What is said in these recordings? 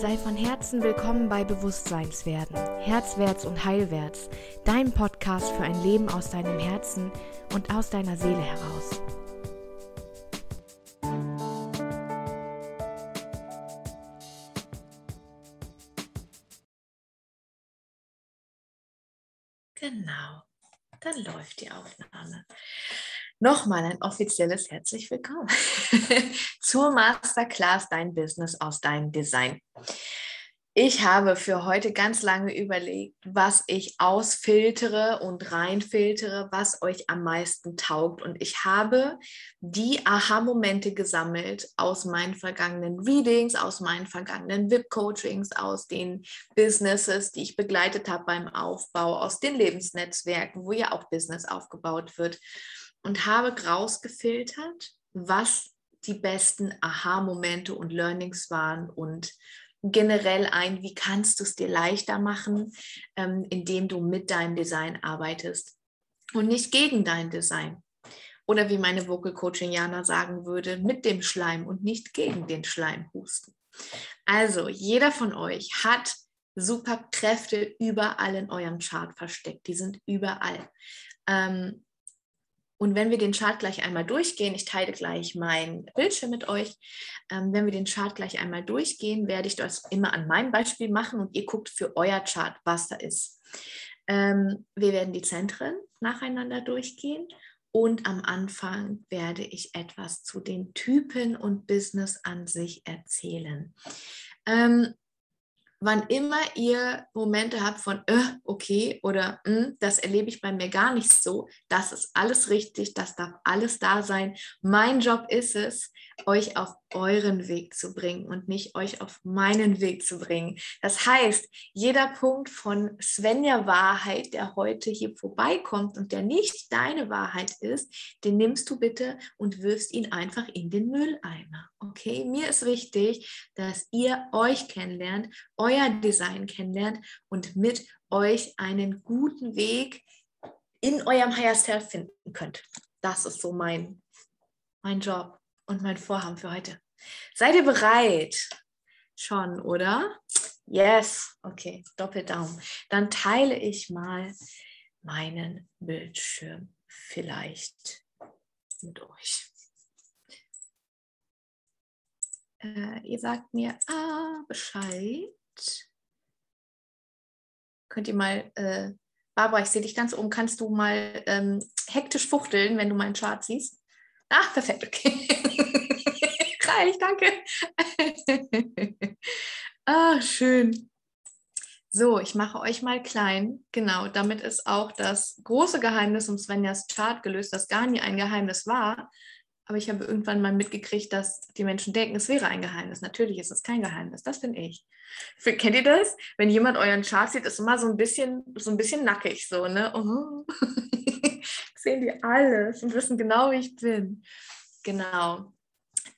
Sei von Herzen willkommen bei Bewusstseinswerden, Herzwärts und Heilwärts, dein Podcast für ein Leben aus deinem Herzen und aus deiner Seele heraus. Genau, dann läuft die Aufnahme. Nochmal ein offizielles herzlich willkommen zur Masterclass Dein Business aus deinem Design. Ich habe für heute ganz lange überlegt, was ich ausfiltere und reinfiltere, was euch am meisten taugt. Und ich habe die Aha-Momente gesammelt aus meinen vergangenen Readings, aus meinen vergangenen VIP-Coachings, aus den Businesses, die ich begleitet habe beim Aufbau, aus den Lebensnetzwerken, wo ja auch Business aufgebaut wird. Und habe rausgefiltert, was die besten Aha-Momente und Learnings waren und generell ein, wie kannst du es dir leichter machen, ähm, indem du mit deinem Design arbeitest und nicht gegen dein Design. Oder wie meine Vocal Coaching Jana sagen würde, mit dem Schleim und nicht gegen den Schleim husten. Also, jeder von euch hat Superkräfte überall in eurem Chart versteckt. Die sind überall. Ähm, und wenn wir den Chart gleich einmal durchgehen, ich teile gleich mein Bildschirm mit euch, ähm, wenn wir den Chart gleich einmal durchgehen, werde ich das immer an meinem Beispiel machen und ihr guckt für euer Chart, was da ist. Ähm, wir werden die Zentren nacheinander durchgehen und am Anfang werde ich etwas zu den Typen und Business an sich erzählen. Ähm, wann immer ihr Momente habt von, äh, okay, oder äh, das erlebe ich bei mir gar nicht so, das ist alles richtig, das darf alles da sein. Mein Job ist es, euch auf euren Weg zu bringen und nicht euch auf meinen Weg zu bringen. Das heißt, jeder Punkt von Svenja Wahrheit, der heute hier vorbeikommt und der nicht deine Wahrheit ist, den nimmst du bitte und wirfst ihn einfach in den Mülleimer. Okay, mir ist wichtig, dass ihr euch kennenlernt, euer Design kennenlernt und mit euch einen guten Weg in eurem Higher Self finden könnt. Das ist so mein, mein Job und mein Vorhaben für heute. Seid ihr bereit? Schon, oder? Yes, okay, Doppeldaumen. Dann teile ich mal meinen Bildschirm vielleicht mit euch. Äh, ihr sagt mir ah, Bescheid. Könnt ihr mal, äh, Barbara, ich sehe dich ganz oben, kannst du mal ähm, hektisch fuchteln, wenn du meinen Chart siehst? Ah, perfekt, okay. Reicht, danke. ah, schön. So, ich mache euch mal klein. Genau, damit ist auch das große Geheimnis um Svenjas Chart gelöst, das gar nie ein Geheimnis war. Aber ich habe irgendwann mal mitgekriegt, dass die Menschen denken, es wäre ein Geheimnis. Natürlich ist es kein Geheimnis. Das bin ich. Kennt ihr das? Wenn jemand euren Chart sieht, ist immer so ein bisschen, so ein bisschen nackig, so, ne? Oh. Sehen die alles und wissen genau, wie ich bin. Genau.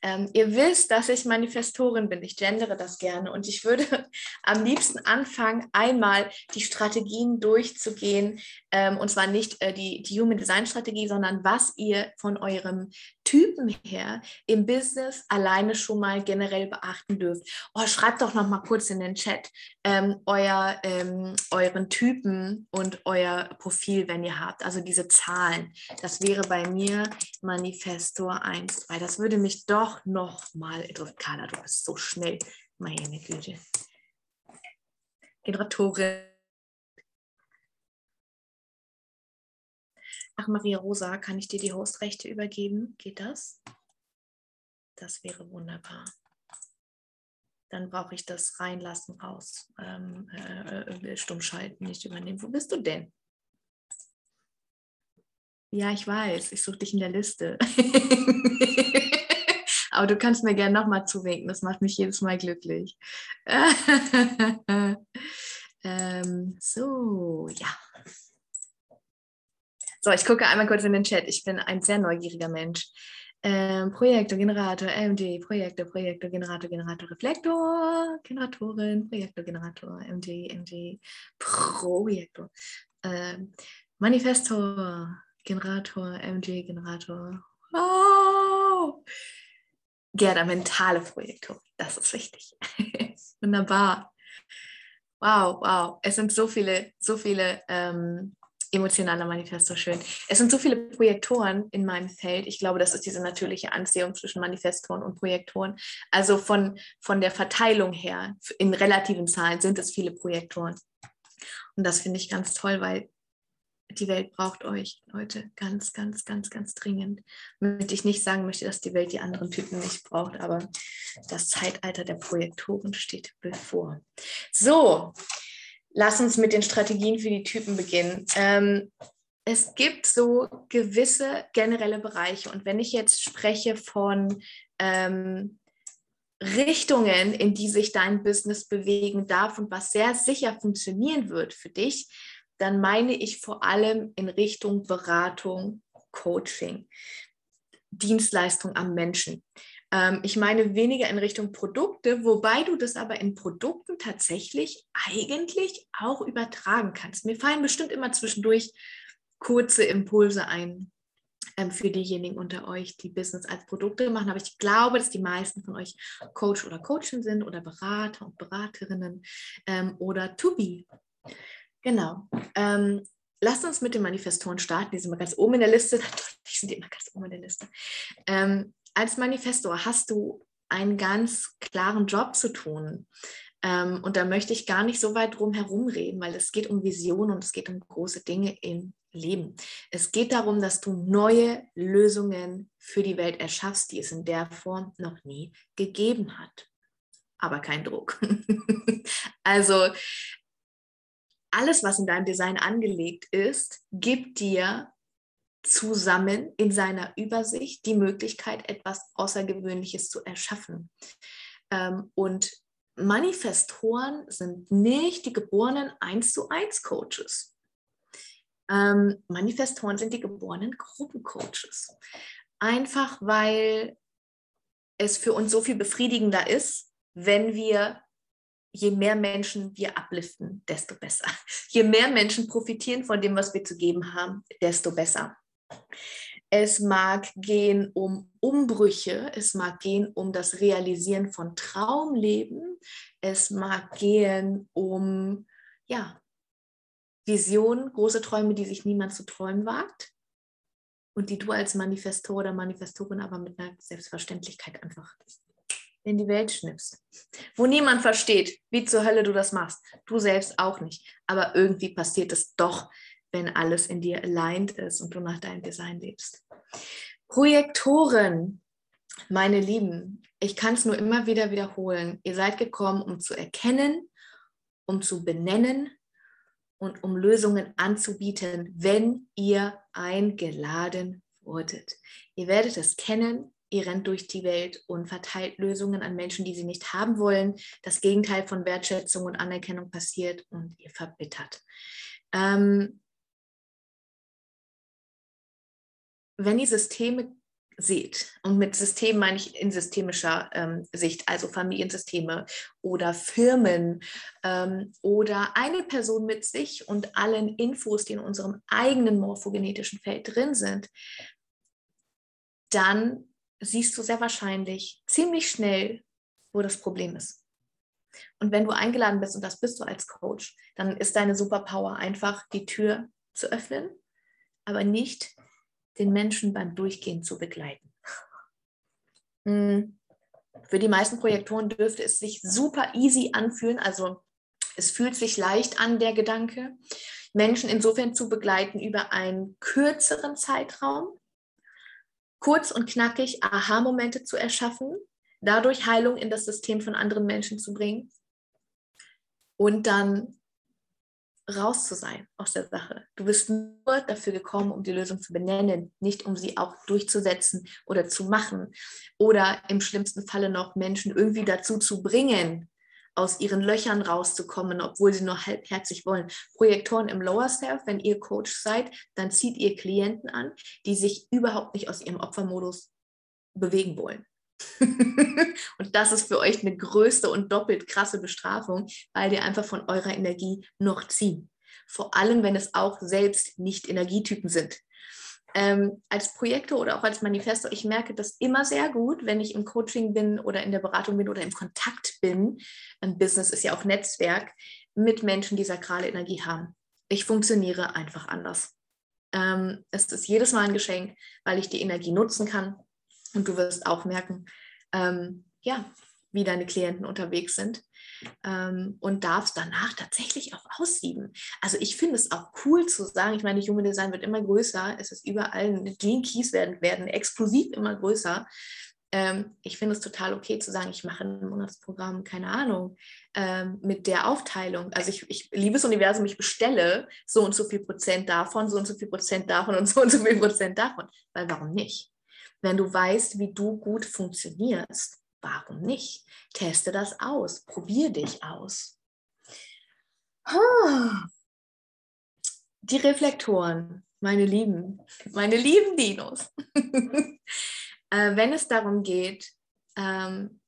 Ähm, ihr wisst, dass ich Manifestorin bin. Ich gendere das gerne. Und ich würde am liebsten anfangen, einmal die Strategien durchzugehen. Ähm, und zwar nicht äh, die, die Human Design Strategie, sondern was ihr von eurem Typen her im Business alleine schon mal generell beachten dürft. Oh, schreibt doch noch mal kurz in den Chat ähm, euer, ähm, euren Typen und euer Profil, wenn ihr habt. Also diese Zahlen. Das wäre bei mir Manifestor 1, 2. Das würde mich doch noch mal interessieren. Carla, du bist so schnell. Meine Güte. Generatorin. Ach, Maria Rosa, kann ich dir die Hostrechte übergeben? Geht das? Das wäre wunderbar. Dann brauche ich das reinlassen raus. Ähm, äh, stummschalten, nicht übernehmen. Wo bist du denn? Ja, ich weiß, ich suche dich in der Liste. Aber du kannst mir gerne nochmal zuwinken, das macht mich jedes Mal glücklich. ähm, so, ja. So, ich gucke einmal kurz in den Chat. Ich bin ein sehr neugieriger Mensch. Ähm, Projektor, Generator, MD, Projektor, Projektor, Generator, Generator, Reflektor, Generatorin, Projektor, Generator, MD, MD, Projektor, ähm, Manifestor, Generator, MG, Generator. Oh! Gerda, mentale Projektoren, das ist wichtig. Wunderbar. Wow, wow. Es sind so viele, so viele ähm, emotionale Manifesto, schön. Es sind so viele Projektoren in meinem Feld. Ich glaube, das ist diese natürliche Anziehung zwischen Manifestoren und Projektoren. Also von, von der Verteilung her, in relativen Zahlen sind es viele Projektoren. Und das finde ich ganz toll, weil die Welt braucht euch, Leute, ganz, ganz, ganz, ganz dringend. Damit ich nicht sagen möchte, dass die Welt die anderen Typen nicht braucht, aber das Zeitalter der Projektoren steht bevor. So, lass uns mit den Strategien für die Typen beginnen. Ähm, es gibt so gewisse generelle Bereiche und wenn ich jetzt spreche von ähm, Richtungen, in die sich dein Business bewegen darf und was sehr sicher funktionieren wird für dich, dann meine ich vor allem in Richtung Beratung, Coaching, Dienstleistung am Menschen. Ähm, ich meine weniger in Richtung Produkte, wobei du das aber in Produkten tatsächlich eigentlich auch übertragen kannst. Mir fallen bestimmt immer zwischendurch kurze Impulse ein ähm, für diejenigen unter euch, die Business als Produkte machen. Aber ich glaube, dass die meisten von euch Coach oder Coachin sind oder Berater und Beraterinnen ähm, oder To-Be. Genau. Ähm, lasst uns mit den Manifestoren starten. Die sind immer ganz oben in der Liste. Natürlich sind die immer ganz oben in der Liste. Ähm, als Manifestor hast du einen ganz klaren Job zu tun. Ähm, und da möchte ich gar nicht so weit drum herum reden, weil es geht um Vision und es geht um große Dinge im Leben. Es geht darum, dass du neue Lösungen für die Welt erschaffst, die es in der Form noch nie gegeben hat. Aber kein Druck. also alles, was in deinem Design angelegt ist, gibt dir zusammen in seiner Übersicht die Möglichkeit, etwas Außergewöhnliches zu erschaffen. Ähm, und Manifestoren sind nicht die geborenen 1 zu 1 Coaches. Ähm, Manifestoren sind die geborenen Gruppencoaches. Einfach weil es für uns so viel befriedigender ist, wenn wir je mehr Menschen wir abliften, desto besser. Je mehr Menschen profitieren von dem, was wir zu geben haben, desto besser. Es mag gehen um Umbrüche, es mag gehen um das Realisieren von Traumleben, es mag gehen um ja, Visionen, große Träume, die sich niemand zu träumen wagt und die du als Manifestor oder Manifestorin aber mit einer Selbstverständlichkeit einfach in die Welt schnippst, wo niemand versteht, wie zur Hölle du das machst. Du selbst auch nicht. Aber irgendwie passiert es doch, wenn alles in dir aligned ist und du nach deinem Design lebst. Projektoren, meine Lieben, ich kann es nur immer wieder wiederholen. Ihr seid gekommen, um zu erkennen, um zu benennen und um Lösungen anzubieten, wenn ihr eingeladen wurdet. Ihr werdet es kennen, ihr rennt durch die Welt und verteilt Lösungen an Menschen, die sie nicht haben wollen. Das Gegenteil von Wertschätzung und Anerkennung passiert und ihr verbittert. Ähm, wenn ihr Systeme seht, und mit System meine ich in systemischer ähm, Sicht, also Familiensysteme oder Firmen ähm, oder eine Person mit sich und allen Infos, die in unserem eigenen morphogenetischen Feld drin sind, dann siehst du sehr wahrscheinlich ziemlich schnell, wo das Problem ist. Und wenn du eingeladen bist, und das bist du als Coach, dann ist deine Superpower einfach, die Tür zu öffnen, aber nicht den Menschen beim Durchgehen zu begleiten. Hm. Für die meisten Projektoren dürfte es sich super easy anfühlen, also es fühlt sich leicht an, der Gedanke, Menschen insofern zu begleiten über einen kürzeren Zeitraum, kurz und knackig Aha-Momente zu erschaffen, dadurch Heilung in das System von anderen Menschen zu bringen und dann raus zu sein aus der Sache. Du bist nur dafür gekommen, um die Lösung zu benennen, nicht um sie auch durchzusetzen oder zu machen oder im schlimmsten Falle noch Menschen irgendwie dazu zu bringen, aus ihren Löchern rauszukommen, obwohl sie nur halbherzig wollen. Projektoren im Lower Self, wenn ihr Coach seid, dann zieht ihr Klienten an, die sich überhaupt nicht aus ihrem Opfermodus bewegen wollen. und das ist für euch eine größte und doppelt krasse Bestrafung, weil ihr einfach von eurer Energie noch ziehen. Vor allem, wenn es auch selbst nicht Energietypen sind. ähm, als Projektor oder auch als Manifesto, ich merke das immer sehr gut, wenn ich im Coaching bin oder in der Beratung bin oder im Kontakt bin. Ein Business ist ja auch Netzwerk mit Menschen, die sakrale Energie haben. Ich funktioniere einfach anders. Ähm, es ist jedes Mal ein Geschenk, weil ich die Energie nutzen kann. Und du wirst auch merken, ähm, ja, wie deine Klienten unterwegs sind ähm, und darfst danach tatsächlich auch aussieben. Also ich finde es auch cool zu sagen, ich meine, Human Design wird immer größer, es ist überall, Gene Keys werden, werden explosiv immer größer. Ähm, ich finde es total okay zu sagen, ich mache ein Monatsprogramm, keine Ahnung, ähm, mit der Aufteilung. Also ich, ich liebe das Universum, ich bestelle so und so viel Prozent davon, so und so viel Prozent davon und so und so viel Prozent davon. Weil warum nicht? Wenn du weißt, wie du gut funktionierst, warum nicht? Teste das aus, probier dich aus. Die Reflektoren, meine Lieben, meine lieben Dinos. äh, wenn es darum geht, ähm,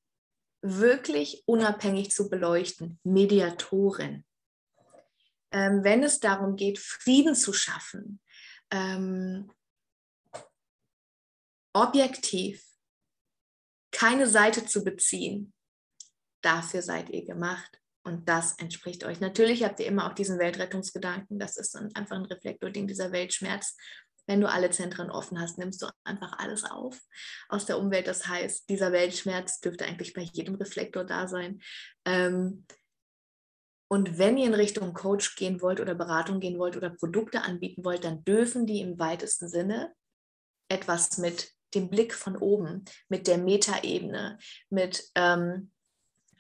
wirklich unabhängig zu beleuchten, Mediatoren. Ähm, wenn es darum geht, Frieden zu schaffen, ähm, objektiv, keine Seite zu beziehen, dafür seid ihr gemacht. Und das entspricht euch. Natürlich habt ihr immer auch diesen Weltrettungsgedanken. Das ist einfach ein Reflektording dieser Weltschmerz. Wenn du alle Zentren offen hast, nimmst du einfach alles auf aus der Umwelt. Das heißt, dieser Weltschmerz dürfte eigentlich bei jedem Reflektor da sein. Ähm, und wenn ihr in Richtung Coach gehen wollt oder Beratung gehen wollt oder Produkte anbieten wollt, dann dürfen die im weitesten Sinne etwas mit dem Blick von oben, mit der Metaebene, mit ähm,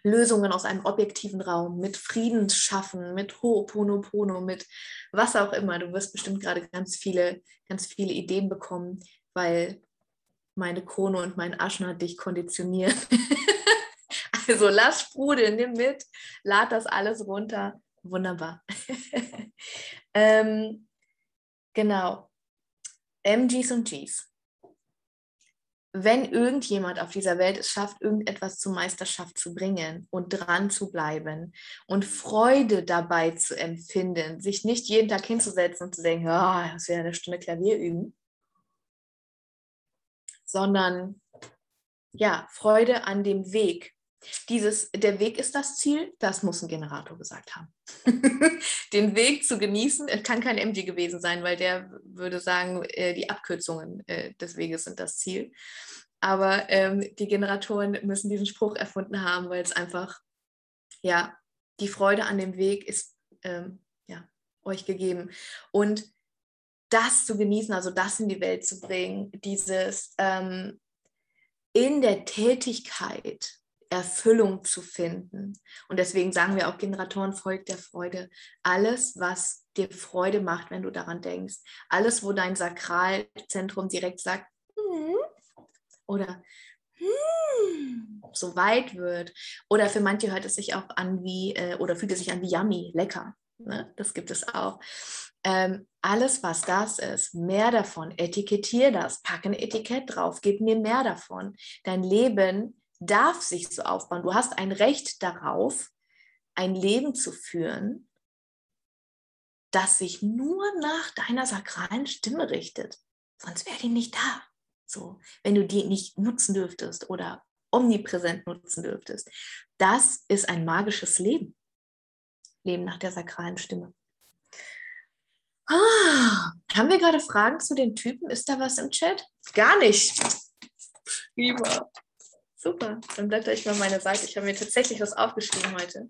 Lösungen aus einem objektiven Raum, mit Friedensschaffen, mit Ho'oponopono, mit was auch immer. Du wirst bestimmt gerade ganz viele, ganz viele Ideen bekommen, weil meine Krone und mein Aschner dich konditionieren. also lass sprudeln, nimm mit, lad das alles runter. Wunderbar. ähm, genau. MGs und Gs wenn irgendjemand auf dieser Welt es schafft, irgendetwas zur Meisterschaft zu bringen und dran zu bleiben und Freude dabei zu empfinden, sich nicht jeden Tag hinzusetzen und zu denken, oh, das wäre eine Stunde Klavier üben, sondern ja, Freude an dem Weg. Dieses, der Weg ist das Ziel, das muss ein Generator gesagt haben. Den Weg zu genießen, es kann kein MG gewesen sein, weil der würde sagen, äh, die Abkürzungen äh, des Weges sind das Ziel. Aber ähm, die Generatoren müssen diesen Spruch erfunden haben, weil es einfach, ja, die Freude an dem Weg ist ähm, ja, euch gegeben. Und das zu genießen, also das in die Welt zu bringen, dieses ähm, in der Tätigkeit Erfüllung zu finden. Und deswegen sagen wir auch Generatoren folgt der Freude. Alles, was dir Freude macht, wenn du daran denkst. Alles, wo dein Sakralzentrum direkt sagt, hm, oder hm, so weit wird. Oder für manche hört es sich auch an wie, äh, oder fühlt es sich an wie yummy, lecker. Ne? Das gibt es auch. Ähm, alles, was das ist, mehr davon, etikettier das, pack ein Etikett drauf, gib mir mehr davon. Dein Leben darf sich so aufbauen. Du hast ein Recht darauf, ein Leben zu führen, das sich nur nach deiner sakralen Stimme richtet. Sonst wäre die nicht da. So, wenn du die nicht nutzen dürftest oder omnipräsent nutzen dürftest. Das ist ein magisches Leben. Leben nach der sakralen Stimme. Ah, haben wir gerade Fragen zu den Typen? Ist da was im Chat? Gar nicht. Prima. Super, dann blätter ich mal meine Seite. Ich habe mir tatsächlich was aufgeschrieben heute.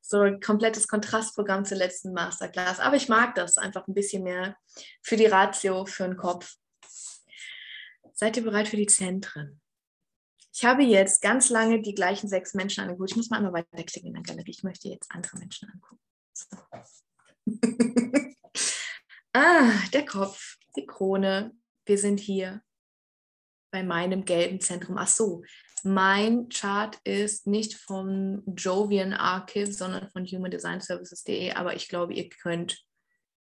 So ein komplettes Kontrastprogramm zur letzten Masterclass. Aber ich mag das einfach ein bisschen mehr für die Ratio, für den Kopf. Seid ihr bereit für die Zentren? Ich habe jetzt ganz lange die gleichen sechs Menschen angeguckt. Ich muss mal einmal weiterklicken in der Galerie. Ich möchte jetzt andere Menschen angucken. So. ah, der Kopf, die Krone. Wir sind hier bei meinem gelben Zentrum. Ach so, mein Chart ist nicht vom Jovian Archive, sondern von Human Design Services.de, aber ich glaube, ihr könnt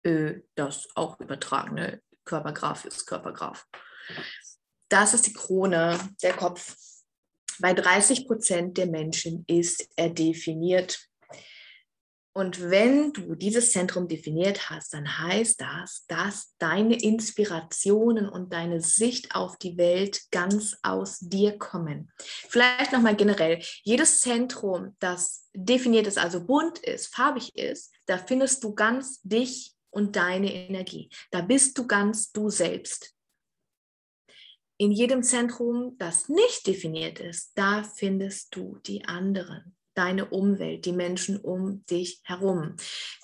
äh, das auch übertragen. Ne? Körpergraph ist Körpergraph. Das ist die Krone, der Kopf. Bei 30 Prozent der Menschen ist er definiert. Und wenn du dieses Zentrum definiert hast, dann heißt das, dass deine Inspirationen und deine Sicht auf die Welt ganz aus dir kommen. Vielleicht nochmal generell, jedes Zentrum, das definiert ist, also bunt ist, farbig ist, da findest du ganz dich und deine Energie. Da bist du ganz du selbst. In jedem Zentrum, das nicht definiert ist, da findest du die anderen deine Umwelt, die Menschen um dich herum.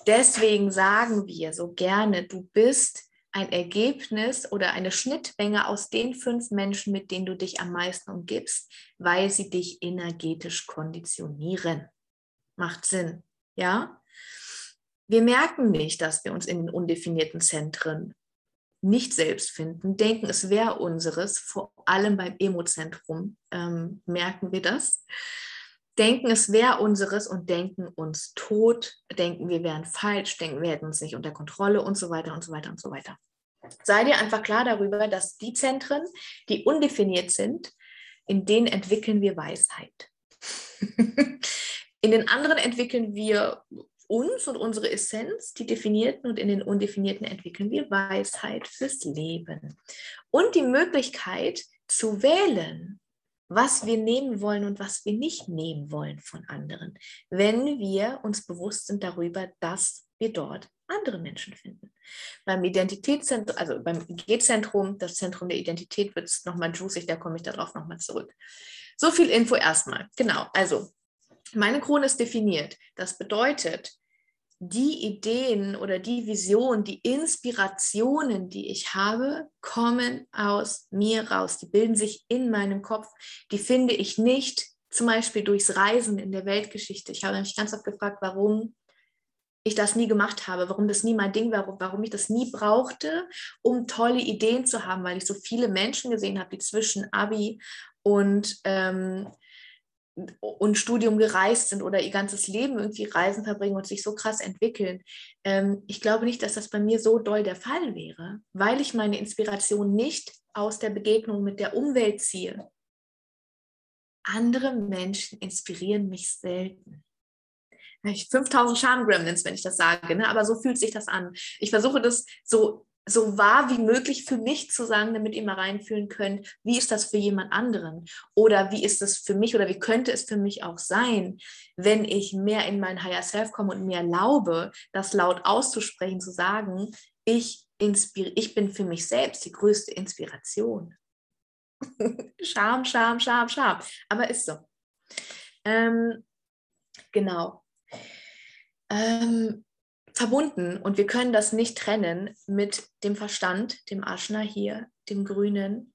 Deswegen sagen wir so gerne, du bist ein Ergebnis oder eine Schnittmenge aus den fünf Menschen, mit denen du dich am meisten umgibst, weil sie dich energetisch konditionieren. Macht Sinn, ja? Wir merken nicht, dass wir uns in den undefinierten Zentren nicht selbst finden, denken, es wäre unseres, vor allem beim Emozentrum ähm, merken wir das denken, es wäre unseres und denken uns tot, denken, wir wären falsch, denken, wir hätten uns nicht unter Kontrolle und so weiter und so weiter und so weiter. Sei dir einfach klar darüber, dass die Zentren, die undefiniert sind, in denen entwickeln wir Weisheit. in den anderen entwickeln wir uns und unsere Essenz, die definierten, und in den undefinierten entwickeln wir Weisheit fürs Leben. Und die Möglichkeit zu wählen, was wir nehmen wollen und was wir nicht nehmen wollen von anderen, wenn wir uns bewusst sind darüber, dass wir dort andere Menschen finden. Beim Identitätszentrum, also beim G-Zentrum, das Zentrum der Identität, wird es nochmal juicy, da komme ich darauf nochmal zurück. So viel Info erstmal. Genau, also meine Krone ist definiert. Das bedeutet, die Ideen oder die Vision, die Inspirationen, die ich habe, kommen aus mir raus. Die bilden sich in meinem Kopf. Die finde ich nicht zum Beispiel durchs Reisen in der Weltgeschichte. Ich habe mich ganz oft gefragt, warum ich das nie gemacht habe, warum das nie mein Ding war, warum ich das nie brauchte, um tolle Ideen zu haben, weil ich so viele Menschen gesehen habe, die zwischen Abi und ähm, und Studium gereist sind oder ihr ganzes Leben irgendwie Reisen verbringen und sich so krass entwickeln. Ähm, ich glaube nicht, dass das bei mir so doll der Fall wäre, weil ich meine Inspiration nicht aus der Begegnung mit der Umwelt ziehe. Andere Menschen inspirieren mich selten. Ich 5000 Charm-Gremlins, wenn ich das sage, ne? aber so fühlt sich das an. Ich versuche das so so wahr wie möglich für mich zu sagen, damit ihr mal reinfühlen könnt, wie ist das für jemand anderen? Oder wie ist es für mich oder wie könnte es für mich auch sein, wenn ich mehr in mein Higher Self komme und mir erlaube, das laut auszusprechen, zu sagen, ich, ich bin für mich selbst die größte Inspiration. Scham, Scham, Scham, Scham. Aber ist so. Ähm, genau. Ähm, verbunden und wir können das nicht trennen mit dem Verstand, dem Aschna hier, dem Grünen.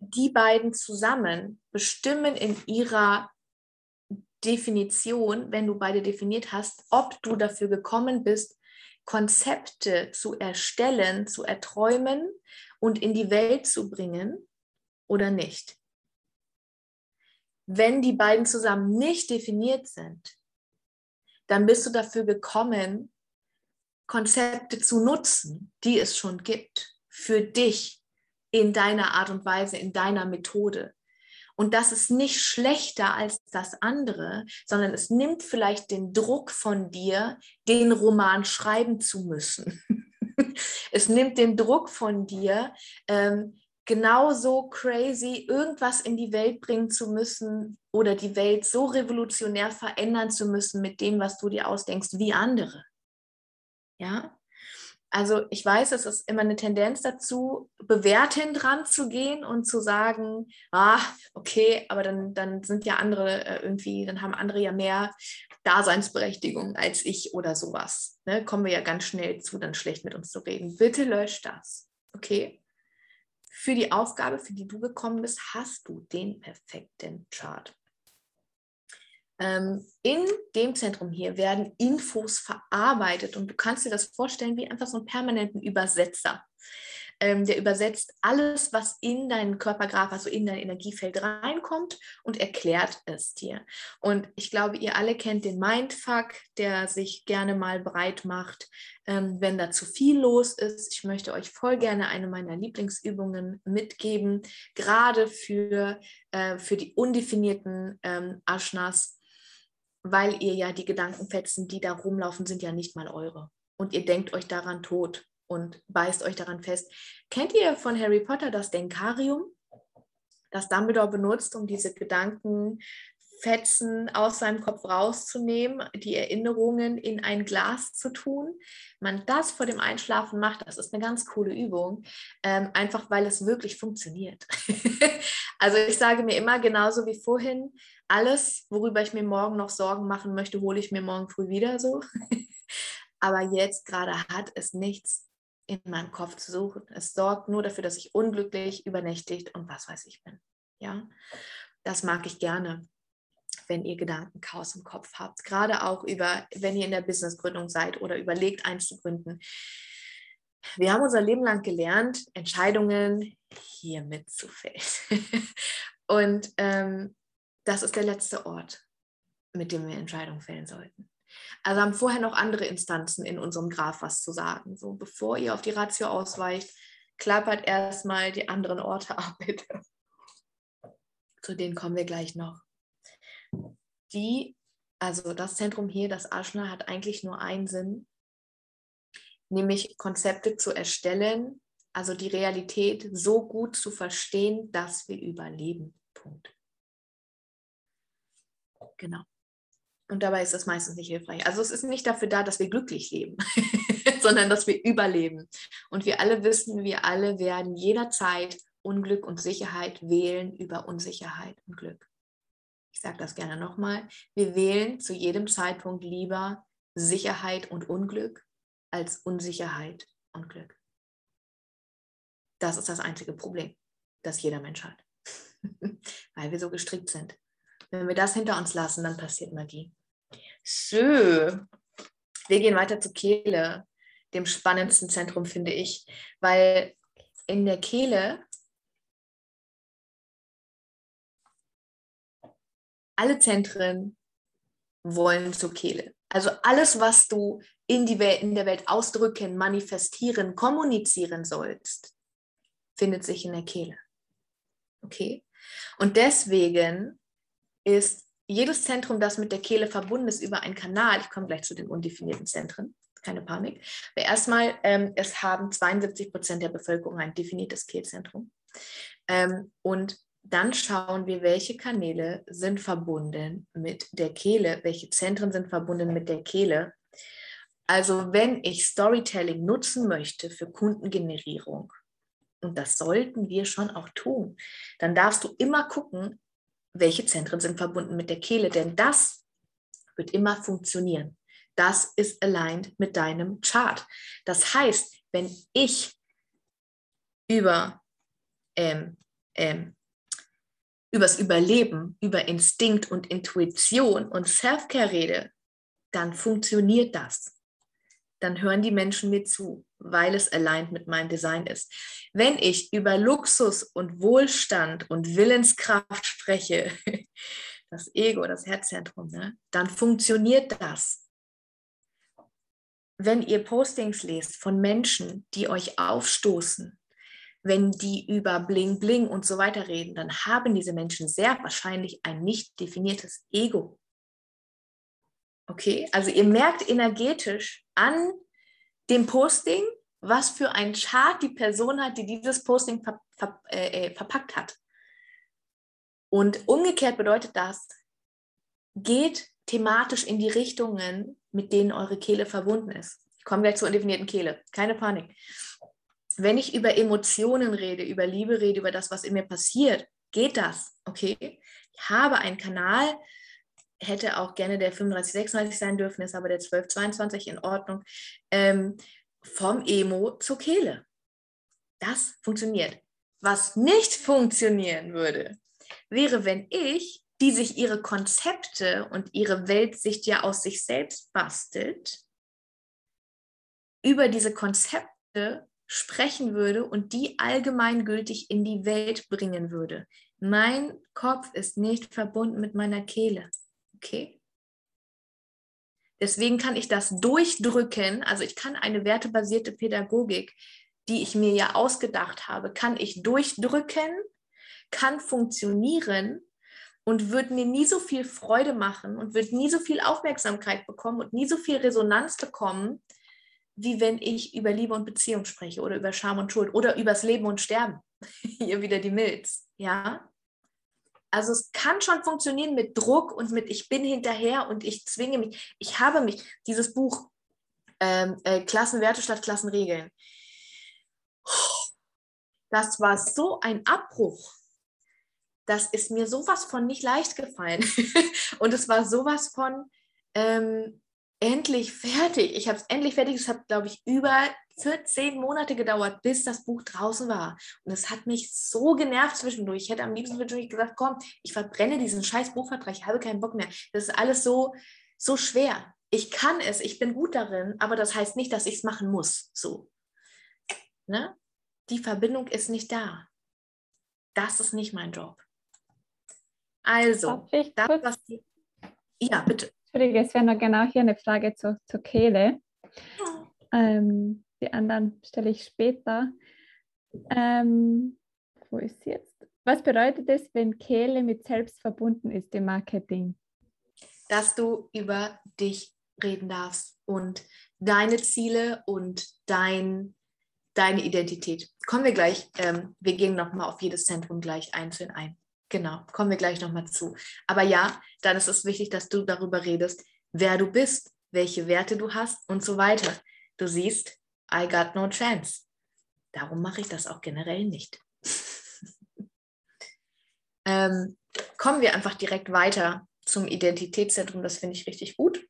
Die beiden zusammen bestimmen in ihrer Definition, wenn du beide definiert hast, ob du dafür gekommen bist, Konzepte zu erstellen, zu erträumen und in die Welt zu bringen oder nicht. Wenn die beiden zusammen nicht definiert sind, dann bist du dafür gekommen, Konzepte zu nutzen, die es schon gibt, für dich in deiner Art und Weise, in deiner Methode. Und das ist nicht schlechter als das andere, sondern es nimmt vielleicht den Druck von dir, den Roman schreiben zu müssen. es nimmt den Druck von dir, ähm, genauso crazy irgendwas in die Welt bringen zu müssen oder die Welt so revolutionär verändern zu müssen mit dem, was du dir ausdenkst, wie andere. Ja, also ich weiß, es ist immer eine Tendenz dazu, bewertend dran zu gehen und zu sagen, ah, okay, aber dann, dann sind ja andere äh, irgendwie, dann haben andere ja mehr Daseinsberechtigung als ich oder sowas. Ne? Kommen wir ja ganz schnell zu, dann schlecht mit uns zu reden. Bitte lösch das. Okay? Für die Aufgabe, für die du gekommen bist, hast du den perfekten Chart. Ähm, in dem Zentrum hier werden Infos verarbeitet und du kannst dir das vorstellen wie einfach so einen permanenten Übersetzer. Ähm, der übersetzt alles, was in deinen Körpergraph, also in dein Energiefeld reinkommt und erklärt es dir. Und ich glaube, ihr alle kennt den Mindfuck, der sich gerne mal breit macht, ähm, wenn da zu viel los ist. Ich möchte euch voll gerne eine meiner Lieblingsübungen mitgeben, gerade für, äh, für die undefinierten Ashnas weil ihr ja die Gedankenfetzen, die da rumlaufen, sind ja nicht mal eure. Und ihr denkt euch daran tot und beißt euch daran fest. Kennt ihr von Harry Potter das Denkarium, das Dumbledore benutzt, um diese Gedanken Fetzen aus seinem Kopf rauszunehmen, die Erinnerungen in ein Glas zu tun. Man das vor dem Einschlafen macht, das ist eine ganz coole Übung, ähm, einfach weil es wirklich funktioniert. also ich sage mir immer genauso wie vorhin, alles, worüber ich mir morgen noch Sorgen machen möchte, hole ich mir morgen früh wieder so. Aber jetzt gerade hat es nichts in meinem Kopf zu suchen. Es sorgt nur dafür, dass ich unglücklich, übernächtigt und was weiß ich bin. Ja, das mag ich gerne wenn ihr Gedankenchaos im Kopf habt. Gerade auch über, wenn ihr in der Businessgründung seid oder überlegt, eins zu gründen. Wir haben unser Leben lang gelernt, Entscheidungen hier mitzufällen. Und ähm, das ist der letzte Ort, mit dem wir Entscheidungen fällen sollten. Also haben vorher noch andere Instanzen in unserem Graph was zu sagen. So, bevor ihr auf die Ratio ausweicht, klappert erstmal die anderen Orte ab, bitte. Zu denen kommen wir gleich noch die, also das Zentrum hier, das Aschna, hat eigentlich nur einen Sinn, nämlich Konzepte zu erstellen, also die Realität so gut zu verstehen, dass wir überleben. Punkt. Genau. Und dabei ist das meistens nicht hilfreich. Also es ist nicht dafür da, dass wir glücklich leben, sondern dass wir überleben. Und wir alle wissen, wir alle werden jederzeit Unglück und Sicherheit wählen über Unsicherheit und Glück ich sage das gerne nochmal, wir wählen zu jedem Zeitpunkt lieber Sicherheit und Unglück als Unsicherheit und Glück. Das ist das einzige Problem, das jeder Mensch hat, weil wir so gestrickt sind. Wenn wir das hinter uns lassen, dann passiert Magie. So, wir gehen weiter zur Kehle, dem spannendsten Zentrum, finde ich, weil in der Kehle alle Zentren wollen zur Kehle. Also alles, was du in, die Welt, in der Welt ausdrücken, manifestieren, kommunizieren sollst, findet sich in der Kehle. Okay? Und deswegen ist jedes Zentrum, das mit der Kehle verbunden ist, über einen Kanal, ich komme gleich zu den undefinierten Zentren, keine Panik, aber erstmal, ähm, es haben 72 Prozent der Bevölkerung ein definiertes Kehlzentrum. Ähm, und dann schauen wir, welche Kanäle sind verbunden mit der Kehle, welche Zentren sind verbunden mit der Kehle. Also wenn ich Storytelling nutzen möchte für Kundengenerierung, und das sollten wir schon auch tun, dann darfst du immer gucken, welche Zentren sind verbunden mit der Kehle, denn das wird immer funktionieren. Das ist aligned mit deinem Chart. Das heißt, wenn ich über ähm, ähm, übers Überleben, über Instinkt und Intuition und Self-Care rede, dann funktioniert das. Dann hören die Menschen mir zu, weil es aligned mit meinem Design ist. Wenn ich über Luxus und Wohlstand und Willenskraft spreche, das Ego, das Herzzentrum, ne, dann funktioniert das. Wenn ihr Postings lest von Menschen, die euch aufstoßen, wenn die über Bling Bling und so weiter reden, dann haben diese Menschen sehr wahrscheinlich ein nicht definiertes Ego. Okay, also ihr merkt energetisch an dem Posting, was für ein Chart die Person hat, die dieses Posting ver ver äh, äh, verpackt hat. Und umgekehrt bedeutet das, geht thematisch in die Richtungen, mit denen eure Kehle verbunden ist. Ich komme gleich zur undefinierten Kehle, keine Panik wenn ich über Emotionen rede, über Liebe rede, über das, was in mir passiert, geht das, okay? Ich habe einen Kanal, hätte auch gerne der 3536 sein dürfen, ist aber der 1222 in Ordnung, ähm, vom Emo zur Kehle. Das funktioniert. Was nicht funktionieren würde, wäre, wenn ich, die sich ihre Konzepte und ihre Weltsicht ja aus sich selbst bastelt, über diese Konzepte sprechen würde und die allgemeingültig in die Welt bringen würde. Mein Kopf ist nicht verbunden mit meiner Kehle. Okay? Deswegen kann ich das durchdrücken, also ich kann eine wertebasierte Pädagogik, die ich mir ja ausgedacht habe, kann ich durchdrücken, kann funktionieren, und würde mir nie so viel Freude machen und würde nie so viel Aufmerksamkeit bekommen und nie so viel Resonanz bekommen, wie wenn ich über Liebe und Beziehung spreche oder über Scham und Schuld oder übers Leben und Sterben. Hier wieder die Milz, ja. Also es kann schon funktionieren mit Druck und mit ich bin hinterher und ich zwinge mich. Ich habe mich, dieses Buch ähm, äh, Klassenwerte statt Klassenregeln, das war so ein Abbruch. Das ist mir sowas von nicht leicht gefallen. und es war sowas von ähm, endlich fertig. Ich habe es endlich fertig. Es hat, glaube ich, über 14 Monate gedauert, bis das Buch draußen war. Und es hat mich so genervt zwischendurch. Ich hätte am liebsten wirklich gesagt, komm, ich verbrenne diesen scheiß Buchvertrag, ich habe keinen Bock mehr. Das ist alles so, so schwer. Ich kann es, ich bin gut darin, aber das heißt nicht, dass ich es machen muss. So. Ne? Die Verbindung ist nicht da. Das ist nicht mein Job. Also, das, was die, ja, bitte. Entschuldige, es wäre noch genau hier eine Frage zur, zur Kehle. Ähm, die anderen stelle ich später. Ähm, wo ist sie jetzt? Was bedeutet es, wenn Kehle mit selbst verbunden ist im Marketing? Dass du über dich reden darfst und deine Ziele und dein, deine Identität. Kommen wir gleich, ähm, wir gehen nochmal auf jedes Zentrum gleich einzeln ein. Genau, kommen wir gleich nochmal zu. Aber ja, dann ist es wichtig, dass du darüber redest, wer du bist, welche Werte du hast und so weiter. Du siehst, I got no chance. Darum mache ich das auch generell nicht. ähm, kommen wir einfach direkt weiter zum Identitätszentrum. Das finde ich richtig gut.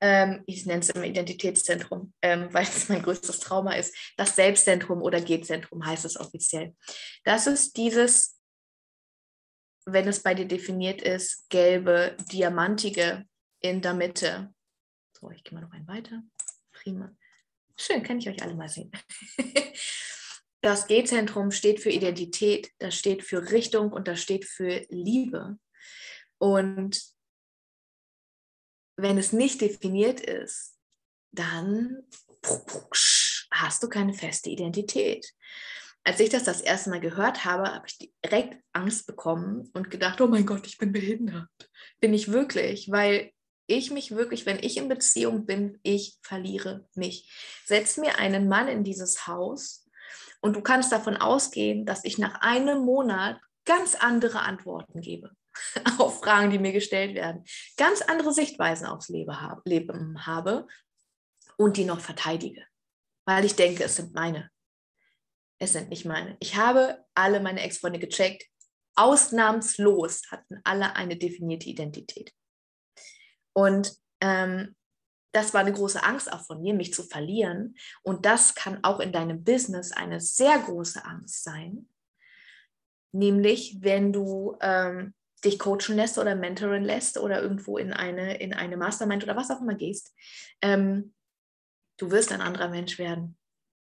Ähm, ich nenne es immer Identitätszentrum, ähm, weil es mein größtes Trauma ist. Das Selbstzentrum oder G-Zentrum heißt es offiziell. Das ist dieses wenn es bei dir definiert ist, gelbe, diamantige in der Mitte. So, ich gehe mal noch einen weiter. Prima. Schön, kann ich euch alle mal sehen. Das G-Zentrum steht für Identität, das steht für Richtung und das steht für Liebe. Und wenn es nicht definiert ist, dann hast du keine feste Identität als ich das das erste Mal gehört habe, habe ich direkt Angst bekommen und gedacht, oh mein Gott, ich bin behindert. Bin ich wirklich, weil ich mich wirklich, wenn ich in Beziehung bin, ich verliere mich. Setz mir einen Mann in dieses Haus und du kannst davon ausgehen, dass ich nach einem Monat ganz andere Antworten gebe auf Fragen, die mir gestellt werden, ganz andere Sichtweisen aufs Leben habe und die noch verteidige, weil ich denke, es sind meine es sind nicht meine. Ich habe alle meine Ex-Freunde gecheckt. Ausnahmslos hatten alle eine definierte Identität. Und ähm, das war eine große Angst auch von mir, mich zu verlieren. Und das kann auch in deinem Business eine sehr große Angst sein. Nämlich, wenn du ähm, dich coachen lässt oder mentoren lässt oder irgendwo in eine, in eine Mastermind oder was auch immer gehst, ähm, du wirst ein anderer Mensch werden.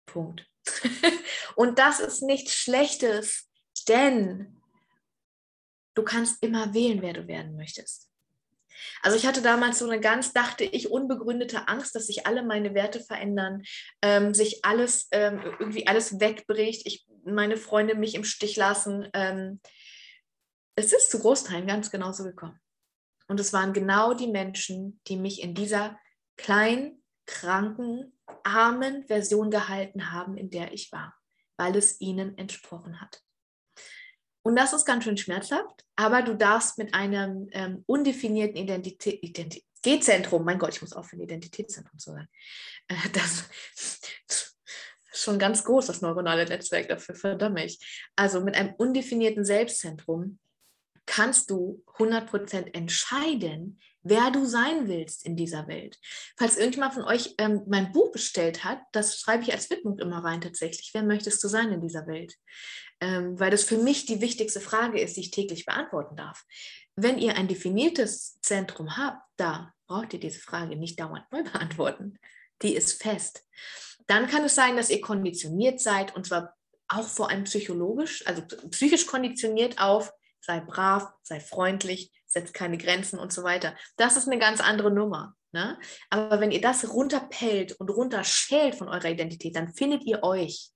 Punkt. Und das ist nichts Schlechtes, denn du kannst immer wählen, wer du werden möchtest. Also ich hatte damals so eine ganz, dachte ich, unbegründete Angst, dass sich alle meine Werte verändern, ähm, sich alles, ähm, irgendwie alles wegbricht, ich, meine Freunde mich im Stich lassen. Ähm, es ist zu Großteilen ganz genauso gekommen. Und es waren genau die Menschen, die mich in dieser kleinen, kranken, armen Version gehalten haben, in der ich war, weil es ihnen entsprochen hat. Und das ist ganz schön schmerzhaft, aber du darfst mit einem ähm, undefinierten Identität, Identität G-Zentrum, mein Gott, ich muss aufhören, Identitätszentrum zu sagen, äh, das ist schon ganz groß, das neuronale Netzwerk dafür, verdammt mich. Also mit einem undefinierten Selbstzentrum kannst du 100% entscheiden, wer du sein willst in dieser Welt. Falls irgendjemand von euch ähm, mein Buch bestellt hat, das schreibe ich als Widmung immer rein tatsächlich. Wer möchtest du sein in dieser Welt? Ähm, weil das für mich die wichtigste Frage ist, die ich täglich beantworten darf. Wenn ihr ein definiertes Zentrum habt, da braucht ihr diese Frage nicht dauernd neu beantworten. Die ist fest. Dann kann es sein, dass ihr konditioniert seid und zwar auch vor allem psychologisch, also psychisch konditioniert auf, sei brav, sei freundlich, setzt keine Grenzen und so weiter. Das ist eine ganz andere Nummer. Ne? Aber wenn ihr das runterpellt und runterschält von eurer Identität, dann findet ihr euch.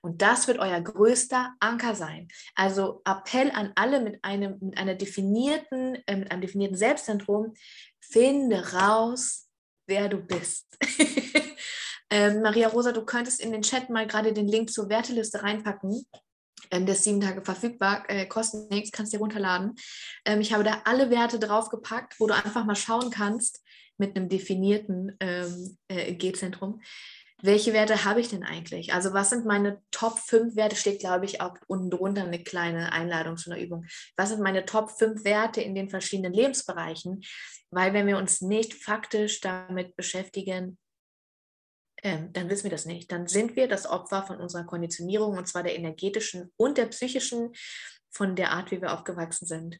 Und das wird euer größter Anker sein. Also Appell an alle mit einem, mit einer definierten, äh, mit einem definierten Selbstzentrum, finde raus, wer du bist. ähm, Maria Rosa, du könntest in den Chat mal gerade den Link zur Werteliste reinpacken. Ähm, der ist sieben Tage verfügbar, äh, kostet nichts, kannst dir runterladen. Ähm, ich habe da alle Werte draufgepackt, wo du einfach mal schauen kannst mit einem definierten ähm, äh, G-Zentrum. Welche Werte habe ich denn eigentlich? Also was sind meine Top 5 Werte? Steht, glaube ich, auch unten drunter eine kleine Einladung zu einer Übung. Was sind meine Top 5 Werte in den verschiedenen Lebensbereichen? Weil wenn wir uns nicht faktisch damit beschäftigen, ähm, dann wissen wir das nicht. Dann sind wir das Opfer von unserer Konditionierung und zwar der energetischen und der psychischen, von der Art, wie wir aufgewachsen sind.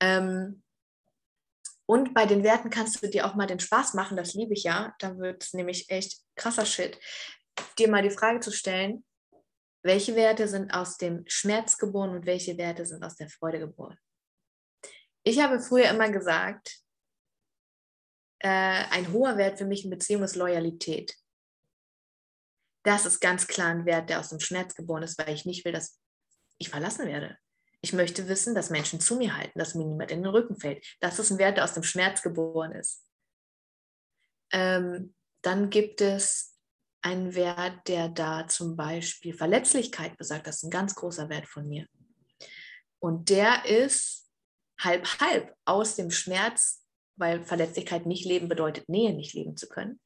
Ähm, und bei den Werten kannst du dir auch mal den Spaß machen, das liebe ich ja. Da wird es nämlich echt krasser Shit, dir mal die Frage zu stellen, welche Werte sind aus dem Schmerz geboren und welche Werte sind aus der Freude geboren. Ich habe früher immer gesagt, äh, ein hoher Wert für mich in Beziehung ist Loyalität. Das ist ganz klar ein Wert, der aus dem Schmerz geboren ist, weil ich nicht will, dass ich verlassen werde. Ich möchte wissen, dass Menschen zu mir halten, dass mir niemand in den Rücken fällt. Das ist ein Wert, der aus dem Schmerz geboren ist. Ähm, dann gibt es einen Wert, der da zum Beispiel Verletzlichkeit besagt. Das ist ein ganz großer Wert von mir. Und der ist halb halb aus dem Schmerz, weil Verletzlichkeit nicht leben bedeutet, Nähe nicht leben zu können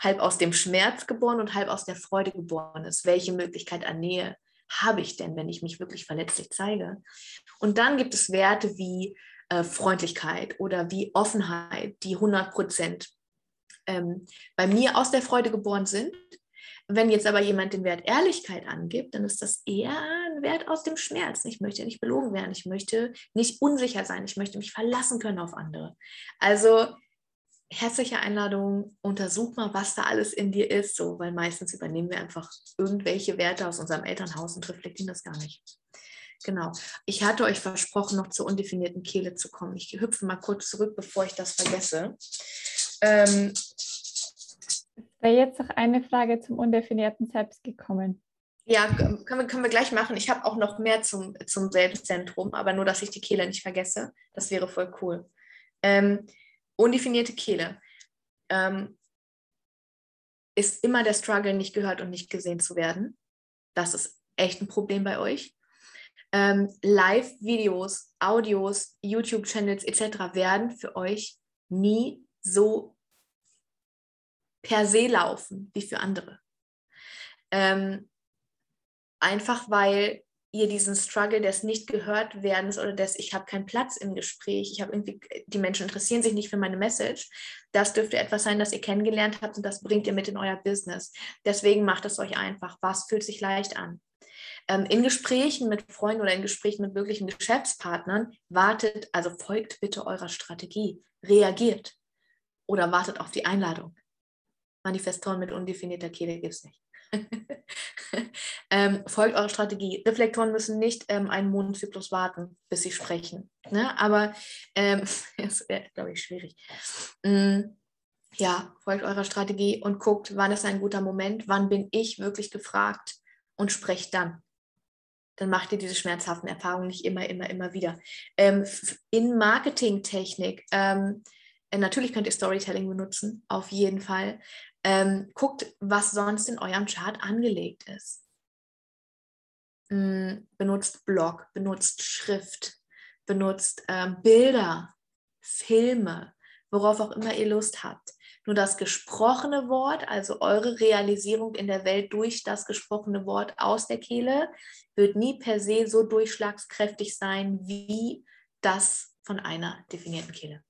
halb aus dem Schmerz geboren und halb aus der Freude geboren ist. Welche Möglichkeit an Nähe habe ich denn, wenn ich mich wirklich verletzlich zeige? Und dann gibt es Werte wie äh, Freundlichkeit oder wie Offenheit, die 100 Prozent ähm, bei mir aus der Freude geboren sind. Wenn jetzt aber jemand den Wert Ehrlichkeit angibt, dann ist das eher ein Wert aus dem Schmerz. Ich möchte nicht belogen werden, ich möchte nicht unsicher sein, ich möchte mich verlassen können auf andere. Also herzliche Einladung, untersuch mal, was da alles in dir ist, so, weil meistens übernehmen wir einfach irgendwelche Werte aus unserem Elternhaus und reflektieren das gar nicht. Genau. Ich hatte euch versprochen, noch zur undefinierten Kehle zu kommen. Ich hüpfe mal kurz zurück, bevor ich das vergesse. Ähm, wäre jetzt noch eine Frage zum undefinierten Selbst gekommen. Ja, können wir, können wir gleich machen. Ich habe auch noch mehr zum, zum Selbstzentrum, aber nur, dass ich die Kehle nicht vergesse. Das wäre voll cool. Ähm, undefinierte Kehle ähm, ist immer der Struggle, nicht gehört und nicht gesehen zu werden. Das ist echt ein Problem bei euch. Ähm, Live-Videos, Audios, YouTube-Channels etc. werden für euch nie so per se laufen wie für andere. Ähm, einfach weil ihr diesen Struggle des nicht gehört werdens oder des ich habe keinen Platz im Gespräch, ich habe irgendwie die Menschen interessieren sich nicht für meine Message, das dürfte etwas sein, das ihr kennengelernt habt und das bringt ihr mit in euer Business. Deswegen macht es euch einfach. Was fühlt sich leicht an? Ähm, in Gesprächen mit Freunden oder in Gesprächen mit möglichen Geschäftspartnern wartet, also folgt bitte eurer Strategie, reagiert oder wartet auf die Einladung. Manifestoren mit undefinierter Kehle gibt es nicht. ähm, folgt eurer Strategie. Reflektoren müssen nicht ähm, einen Mondzyklus warten, bis sie sprechen. Ne? Aber ähm, das wäre, glaube ich, schwierig. Mm, ja, folgt eurer Strategie und guckt, wann ist ein guter Moment, wann bin ich wirklich gefragt und sprecht dann. Dann macht ihr diese schmerzhaften Erfahrungen nicht immer, immer, immer wieder. Ähm, in Marketingtechnik, ähm, äh, natürlich könnt ihr Storytelling benutzen, auf jeden Fall. Ähm, guckt, was sonst in eurem Chart angelegt ist. Ähm, benutzt Blog, benutzt Schrift, benutzt ähm, Bilder, Filme, worauf auch immer ihr Lust habt. Nur das gesprochene Wort, also eure Realisierung in der Welt durch das gesprochene Wort aus der Kehle, wird nie per se so durchschlagskräftig sein wie das von einer definierten Kehle.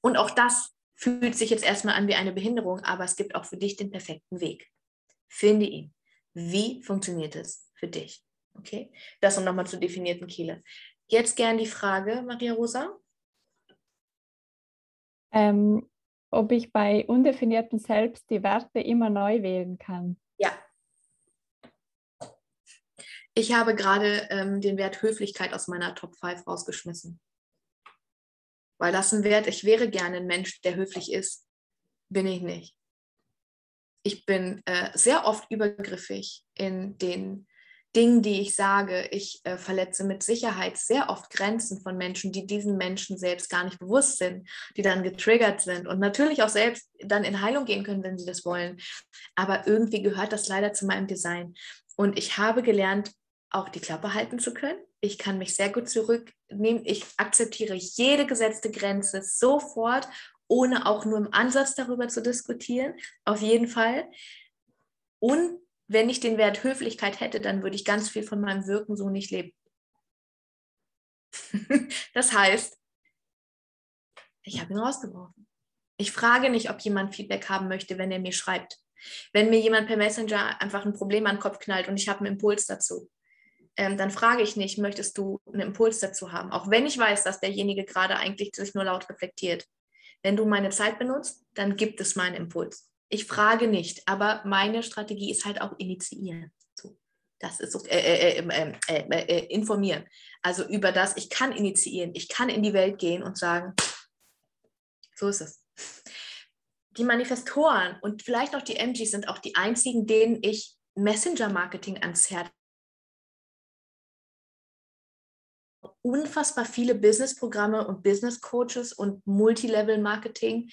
Und auch das fühlt sich jetzt erstmal an wie eine Behinderung, aber es gibt auch für dich den perfekten Weg. Finde ihn. Wie funktioniert es für dich? Okay, das um nochmal zur definierten Kehle. Jetzt gern die Frage, Maria Rosa. Ähm, ob ich bei undefinierten Selbst die Werte immer neu wählen kann. Ja. Ich habe gerade ähm, den Wert Höflichkeit aus meiner Top 5 rausgeschmissen weil das ein Wert, ich wäre gerne ein Mensch, der höflich ist, bin ich nicht. Ich bin äh, sehr oft übergriffig in den Dingen, die ich sage. Ich äh, verletze mit Sicherheit sehr oft Grenzen von Menschen, die diesen Menschen selbst gar nicht bewusst sind, die dann getriggert sind und natürlich auch selbst dann in Heilung gehen können, wenn sie das wollen. Aber irgendwie gehört das leider zu meinem Design. Und ich habe gelernt, auch die Klappe halten zu können. Ich kann mich sehr gut zurücknehmen. Ich akzeptiere jede gesetzte Grenze sofort, ohne auch nur im Ansatz darüber zu diskutieren. Auf jeden Fall. Und wenn ich den Wert Höflichkeit hätte, dann würde ich ganz viel von meinem Wirken so nicht leben. das heißt, ich habe ihn rausgeworfen. Ich frage nicht, ob jemand Feedback haben möchte, wenn er mir schreibt. Wenn mir jemand per Messenger einfach ein Problem an den Kopf knallt und ich habe einen Impuls dazu, ähm, dann frage ich nicht, möchtest du einen Impuls dazu haben? Auch wenn ich weiß, dass derjenige gerade eigentlich sich nur laut reflektiert. Wenn du meine Zeit benutzt, dann gibt es meinen Impuls. Ich frage nicht, aber meine Strategie ist halt auch initiieren. So, das ist so, äh, äh, ähm, ähm, äh, äh, informieren. Also über das, ich kann initiieren, ich kann in die Welt gehen und sagen, so ist es. Die Manifestoren und vielleicht auch die MGs sind auch die einzigen, denen ich Messenger-Marketing ans Herz unfassbar viele Business-Programme und Business-Coaches und Multilevel-Marketing,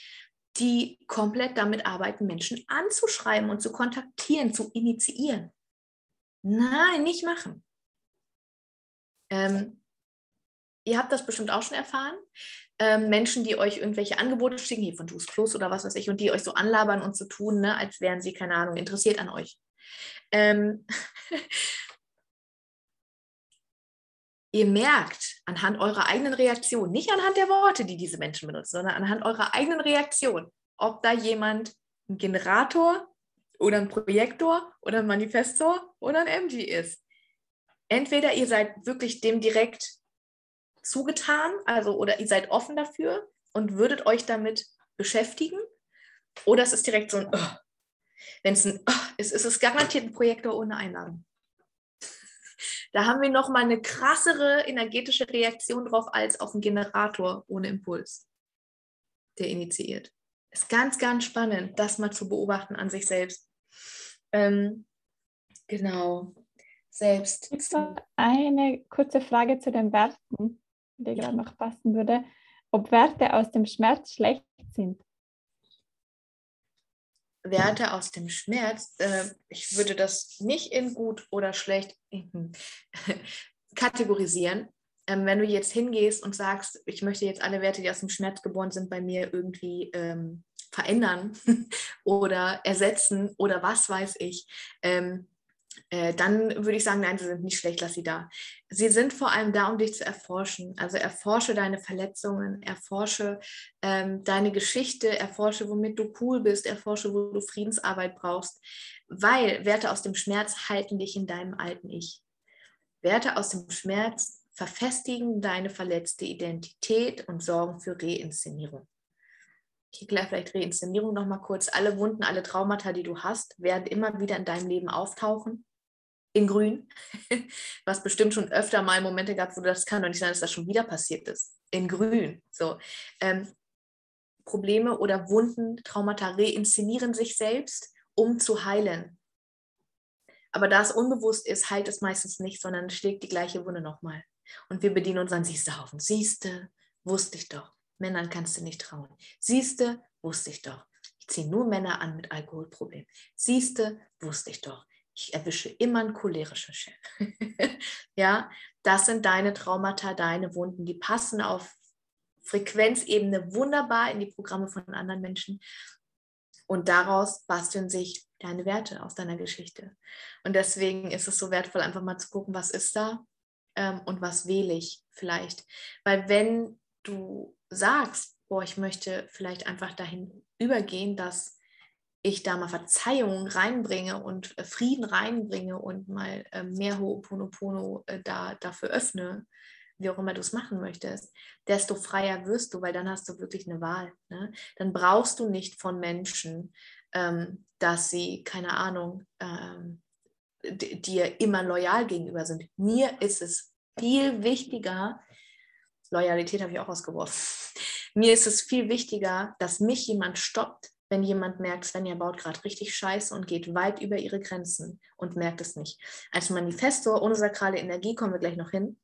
die komplett damit arbeiten, Menschen anzuschreiben und zu kontaktieren, zu initiieren. Nein, nicht machen. Ähm, ihr habt das bestimmt auch schon erfahren. Ähm, Menschen, die euch irgendwelche Angebote schicken, hier von Juice Plus oder was weiß ich, und die euch so anlabern und so tun, ne, als wären sie, keine Ahnung, interessiert an euch. Ähm, ihr merkt anhand eurer eigenen Reaktion, nicht anhand der Worte, die diese Menschen benutzen, sondern anhand eurer eigenen Reaktion, ob da jemand ein Generator oder ein Projektor oder ein Manifestor oder ein MG ist. Entweder ihr seid wirklich dem direkt zugetan, also oder ihr seid offen dafür und würdet euch damit beschäftigen, oder es ist direkt so ein, oh. wenn es ein, oh ist, ist es garantiert ein Projektor ohne Einladung. Da haben wir nochmal eine krassere energetische Reaktion drauf als auf einen Generator ohne Impuls, der initiiert. Ist ganz, ganz spannend, das mal zu beobachten an sich selbst. Ähm, genau, selbst. Eine kurze Frage zu den Werten, die gerade noch passen würde. Ob Werte aus dem Schmerz schlecht sind? Werte aus dem Schmerz, äh, ich würde das nicht in gut oder schlecht kategorisieren. Ähm, wenn du jetzt hingehst und sagst, ich möchte jetzt alle Werte, die aus dem Schmerz geboren sind, bei mir irgendwie ähm, verändern oder ersetzen oder was weiß ich, ähm, äh, dann würde ich sagen, nein, sie sind nicht schlecht, lass sie da. Sie sind vor allem da, um dich zu erforschen. Also erforsche deine Verletzungen, erforsche ähm, deine Geschichte, erforsche, womit du cool bist, erforsche, wo du Friedensarbeit brauchst, weil Werte aus dem Schmerz halten dich in deinem alten Ich. Werte aus dem Schmerz verfestigen deine verletzte Identität und sorgen für Reinszenierung. Ich erkläre vielleicht Reinszenierung nochmal kurz. Alle Wunden, alle Traumata, die du hast, werden immer wieder in deinem Leben auftauchen in grün, was bestimmt schon öfter mal Momente gab, wo das kann doch nicht sein, dass das schon wieder passiert ist. In grün. So. Ähm, Probleme oder Wunden, Traumata reinszenieren sich selbst, um zu heilen. Aber da es unbewusst ist, heilt es meistens nicht, sondern schlägt die gleiche Wunde nochmal. Und wir bedienen uns an Siehste-Haufen. Siehste, wusste ich doch. Männern kannst du nicht trauen. Siehste, wusste ich doch. Ich ziehe nur Männer an mit Alkoholproblemen. Siehste, wusste ich doch ich erwische immer einen cholerischen Chef. ja, das sind deine Traumata, deine Wunden, die passen auf Frequenzebene wunderbar in die Programme von anderen Menschen. Und daraus basteln sich deine Werte aus deiner Geschichte. Und deswegen ist es so wertvoll, einfach mal zu gucken, was ist da ähm, und was wähle ich vielleicht. Weil wenn du sagst, boah, ich möchte vielleicht einfach dahin übergehen, dass ich da mal Verzeihung reinbringe und äh, Frieden reinbringe und mal äh, mehr Ho'oponopono äh, da, dafür öffne, wie auch immer du es machen möchtest, desto freier wirst du, weil dann hast du wirklich eine Wahl. Ne? Dann brauchst du nicht von Menschen, ähm, dass sie, keine Ahnung, ähm, dir immer loyal gegenüber sind. Mir ist es viel wichtiger, Loyalität habe ich auch ausgeworfen, mir ist es viel wichtiger, dass mich jemand stoppt, wenn jemand merkt, Svenja baut gerade richtig Scheiße und geht weit über ihre Grenzen und merkt es nicht. Als Manifestor ohne sakrale Energie kommen wir gleich noch hin,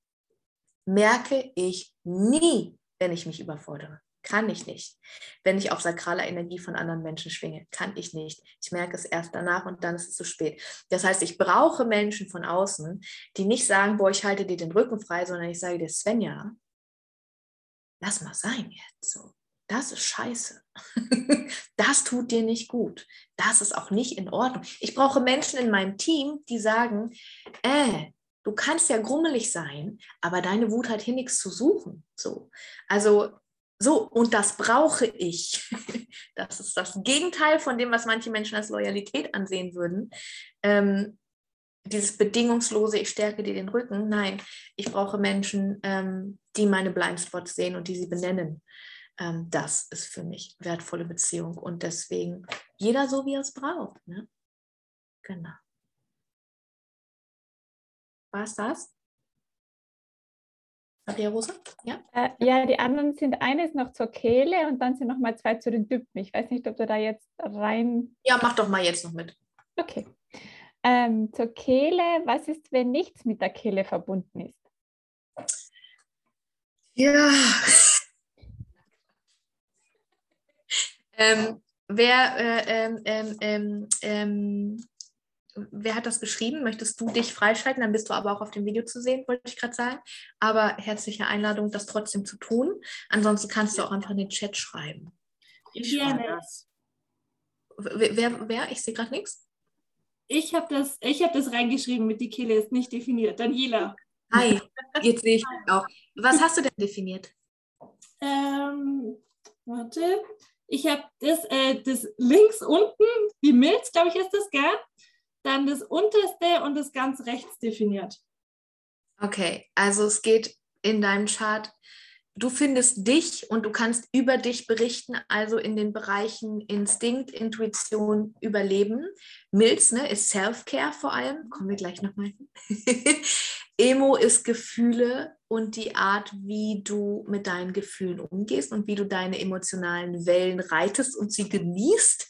merke ich nie, wenn ich mich überfordere. Kann ich nicht. Wenn ich auf sakraler Energie von anderen Menschen schwinge, kann ich nicht. Ich merke es erst danach und dann ist es zu spät. Das heißt, ich brauche Menschen von außen, die nicht sagen, boah, ich halte dir den Rücken frei, sondern ich sage dir, Svenja, lass mal sein jetzt so. Das ist scheiße. Das tut dir nicht gut. Das ist auch nicht in Ordnung. Ich brauche Menschen in meinem Team, die sagen, äh, du kannst ja grummelig sein, aber deine Wut hat hier nichts zu suchen. So. Also so, und das brauche ich. Das ist das Gegenteil von dem, was manche Menschen als Loyalität ansehen würden. Ähm, dieses bedingungslose, ich stärke dir den Rücken. Nein, ich brauche Menschen, ähm, die meine Blindspots sehen und die sie benennen. Ähm, das ist für mich wertvolle Beziehung. Und deswegen jeder so, wie er es braucht. Ne? Genau. War es das? Maria Rosa? Ja? Äh, ja, die anderen sind eines noch zur Kehle und dann sind noch mal zwei zu den Typen. Ich weiß nicht, ob du da jetzt rein. Ja, mach doch mal jetzt noch mit. Okay. Ähm, zur Kehle, was ist, wenn nichts mit der Kehle verbunden ist? Ja. ähm, wer äh, ähm, ähm, ähm, ähm wer hat das geschrieben? Möchtest du dich freischalten? Dann bist du aber auch auf dem Video zu sehen, wollte ich gerade sagen. Aber herzliche Einladung, das trotzdem zu tun. Ansonsten kannst du auch einfach in den Chat schreiben. Ich Gerne. das. Wer, wer, wer? Ich sehe gerade nichts. Ich habe das, hab das reingeschrieben mit die Kehle ist nicht definiert. Daniela. Hi, jetzt sehe ich auch. Was hast du denn definiert? Ähm, warte. Ich habe das, äh, das links unten, die Milz, glaube ich, ist das, gell? dann das unterste und das ganz rechts definiert. Okay, also es geht in deinem Chart, du findest dich und du kannst über dich berichten, also in den Bereichen Instinkt, Intuition, Überleben. Milz ne, ist Self-Care vor allem, kommen wir gleich nochmal hin. Emo ist Gefühle und die Art, wie du mit deinen Gefühlen umgehst und wie du deine emotionalen Wellen reitest und sie genießt.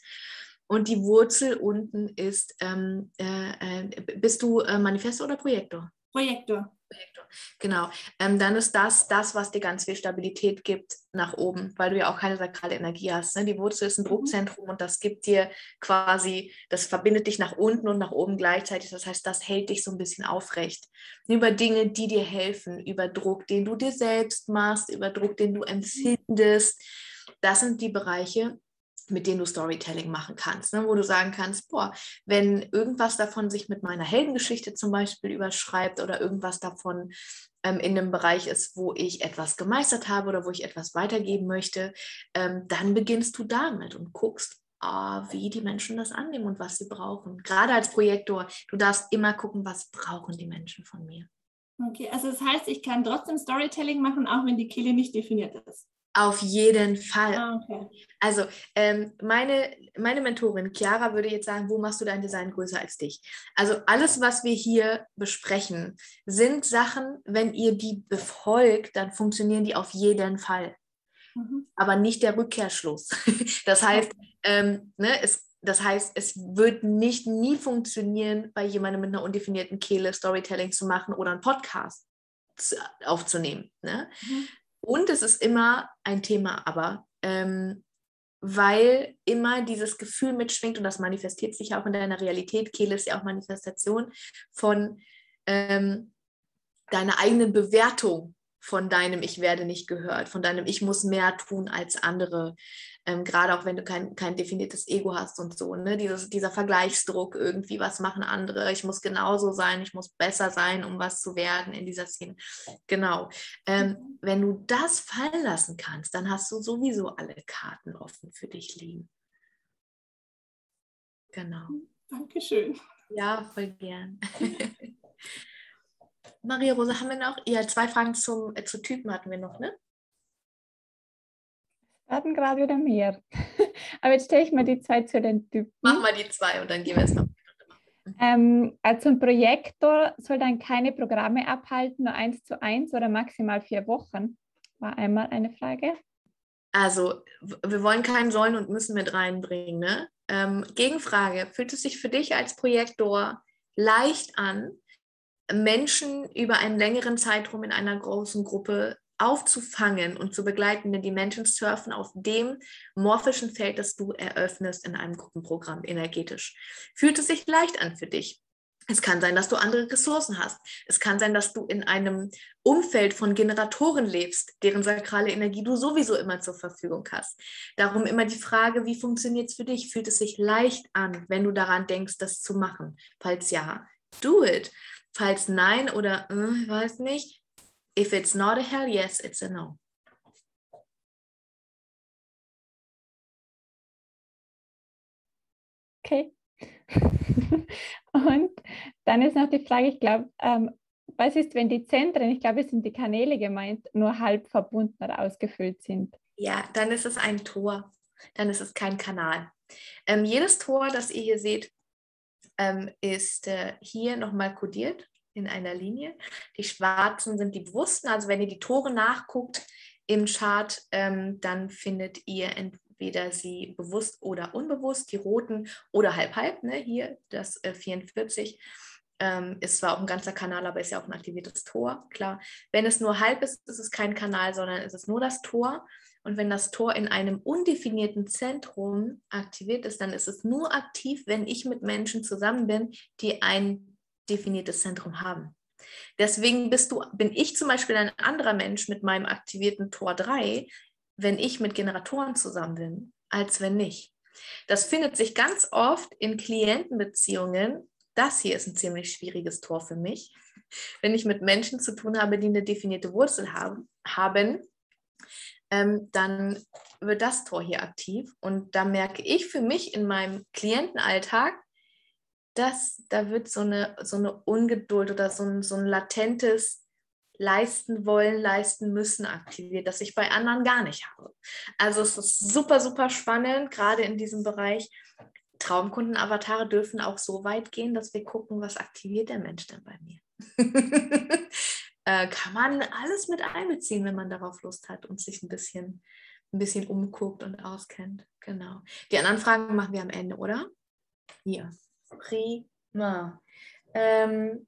Und die Wurzel unten ist, ähm, äh, äh, bist du äh, Manifestor oder Projektor? Projektor. Genau. Ähm, dann ist das das, was dir ganz viel Stabilität gibt nach oben, weil du ja auch keine sakrale Energie hast. Ne? Die Wurzel ist ein mhm. Druckzentrum und das gibt dir quasi, das verbindet dich nach unten und nach oben gleichzeitig. Das heißt, das hält dich so ein bisschen aufrecht. Über Dinge, die dir helfen, über Druck, den du dir selbst machst, über Druck, den du empfindest. Das sind die Bereiche, mit denen du Storytelling machen kannst, ne? wo du sagen kannst, boah, wenn irgendwas davon sich mit meiner Heldengeschichte zum Beispiel überschreibt oder irgendwas davon ähm, in einem Bereich ist, wo ich etwas gemeistert habe oder wo ich etwas weitergeben möchte, ähm, dann beginnst du damit und guckst, ah, wie die Menschen das annehmen und was sie brauchen. Gerade als Projektor, du darfst immer gucken, was brauchen die Menschen von mir. Okay, also das heißt, ich kann trotzdem Storytelling machen, auch wenn die Kehle nicht definiert ist. Auf jeden Fall. Ah, okay. Also ähm, meine, meine Mentorin Chiara würde jetzt sagen, wo machst du dein Design größer als dich? Also alles, was wir hier besprechen, sind Sachen, wenn ihr die befolgt, dann funktionieren die auf jeden Fall. Mhm. Aber nicht der Rückkehrschluss. Das heißt, ähm, ne, es, das heißt, es wird nicht nie funktionieren, bei jemandem mit einer undefinierten Kehle Storytelling zu machen oder einen Podcast aufzunehmen. Ne? Mhm. Und es ist immer ein Thema, aber ähm, weil immer dieses Gefühl mitschwingt und das manifestiert sich auch in deiner Realität. Kehle ist ja auch Manifestation von ähm, deiner eigenen Bewertung von deinem Ich werde nicht gehört, von deinem Ich muss mehr tun als andere ähm, gerade auch wenn du kein, kein definiertes Ego hast und so, ne? Dieses, dieser Vergleichsdruck irgendwie, was machen andere, ich muss genauso sein, ich muss besser sein, um was zu werden in dieser Szene. Genau. Ähm, mhm. wenn du das fallen lassen kannst, dann hast du sowieso alle Karten offen für dich liegen. Genau. Dankeschön. Ja, voll gern. Maria Rose, haben wir noch? Ja, zwei Fragen zum, äh, zu Typen hatten wir noch, ne? hatten gerade wieder mehr. Aber jetzt stelle ich mal die zwei zu den Typen. Mach mal die zwei und dann gehen wir es noch. Ähm, also ein Projektor soll dann keine Programme abhalten, nur eins zu eins oder maximal vier Wochen. War einmal eine Frage. Also, wir wollen keinen Sollen und müssen mit reinbringen. Ne? Ähm, Gegenfrage: Fühlt es sich für dich als Projektor leicht an, Menschen über einen längeren Zeitraum in einer großen Gruppe aufzufangen und zu begleiten, denn die Menschen surfen auf dem morphischen Feld, das du eröffnest in einem Gruppenprogramm energetisch. Fühlt es sich leicht an für dich? Es kann sein, dass du andere Ressourcen hast. Es kann sein, dass du in einem Umfeld von Generatoren lebst, deren sakrale Energie du sowieso immer zur Verfügung hast. Darum immer die Frage, wie funktioniert es für dich? Fühlt es sich leicht an, wenn du daran denkst, das zu machen? Falls ja, do it. Falls nein oder äh, ich weiß nicht, if it's not a hell yes, it's a no. Okay. Und dann ist noch die Frage, ich glaube, ähm, was ist, wenn die Zentren, ich glaube, es sind die Kanäle gemeint, nur halb verbunden oder ausgefüllt sind? Ja, dann ist es ein Tor, dann ist es kein Kanal. Ähm, jedes Tor, das ihr hier seht, ähm, ist äh, hier nochmal kodiert in einer Linie. Die schwarzen sind die bewussten, also wenn ihr die Tore nachguckt im Chart, ähm, dann findet ihr entweder sie bewusst oder unbewusst, die roten oder halb-halb, ne? hier das äh, 44. Ähm, ist zwar auch ein ganzer Kanal, aber ist ja auch ein aktiviertes Tor, klar. Wenn es nur halb ist, ist es kein Kanal, sondern ist es nur das Tor. Und wenn das Tor in einem undefinierten Zentrum aktiviert ist, dann ist es nur aktiv, wenn ich mit Menschen zusammen bin, die ein definiertes Zentrum haben. Deswegen bist du, bin ich zum Beispiel ein anderer Mensch mit meinem aktivierten Tor 3, wenn ich mit Generatoren zusammen bin, als wenn nicht. Das findet sich ganz oft in Klientenbeziehungen. Das hier ist ein ziemlich schwieriges Tor für mich. Wenn ich mit Menschen zu tun habe, die eine definierte Wurzel haben, haben ähm, dann wird das Tor hier aktiv. Und da merke ich für mich in meinem Klientenalltag, dass da wird so eine, so eine Ungeduld oder so ein, so ein latentes leisten wollen, leisten müssen aktiviert, das ich bei anderen gar nicht habe. Also es ist super, super spannend, gerade in diesem Bereich. Traumkunden-Avatare dürfen auch so weit gehen, dass wir gucken, was aktiviert der Mensch denn bei mir. äh, kann man alles mit einbeziehen, wenn man darauf Lust hat und sich ein bisschen, ein bisschen umguckt und auskennt. Genau. Die anderen Fragen machen wir am Ende, oder? Hier. Prima. Ähm,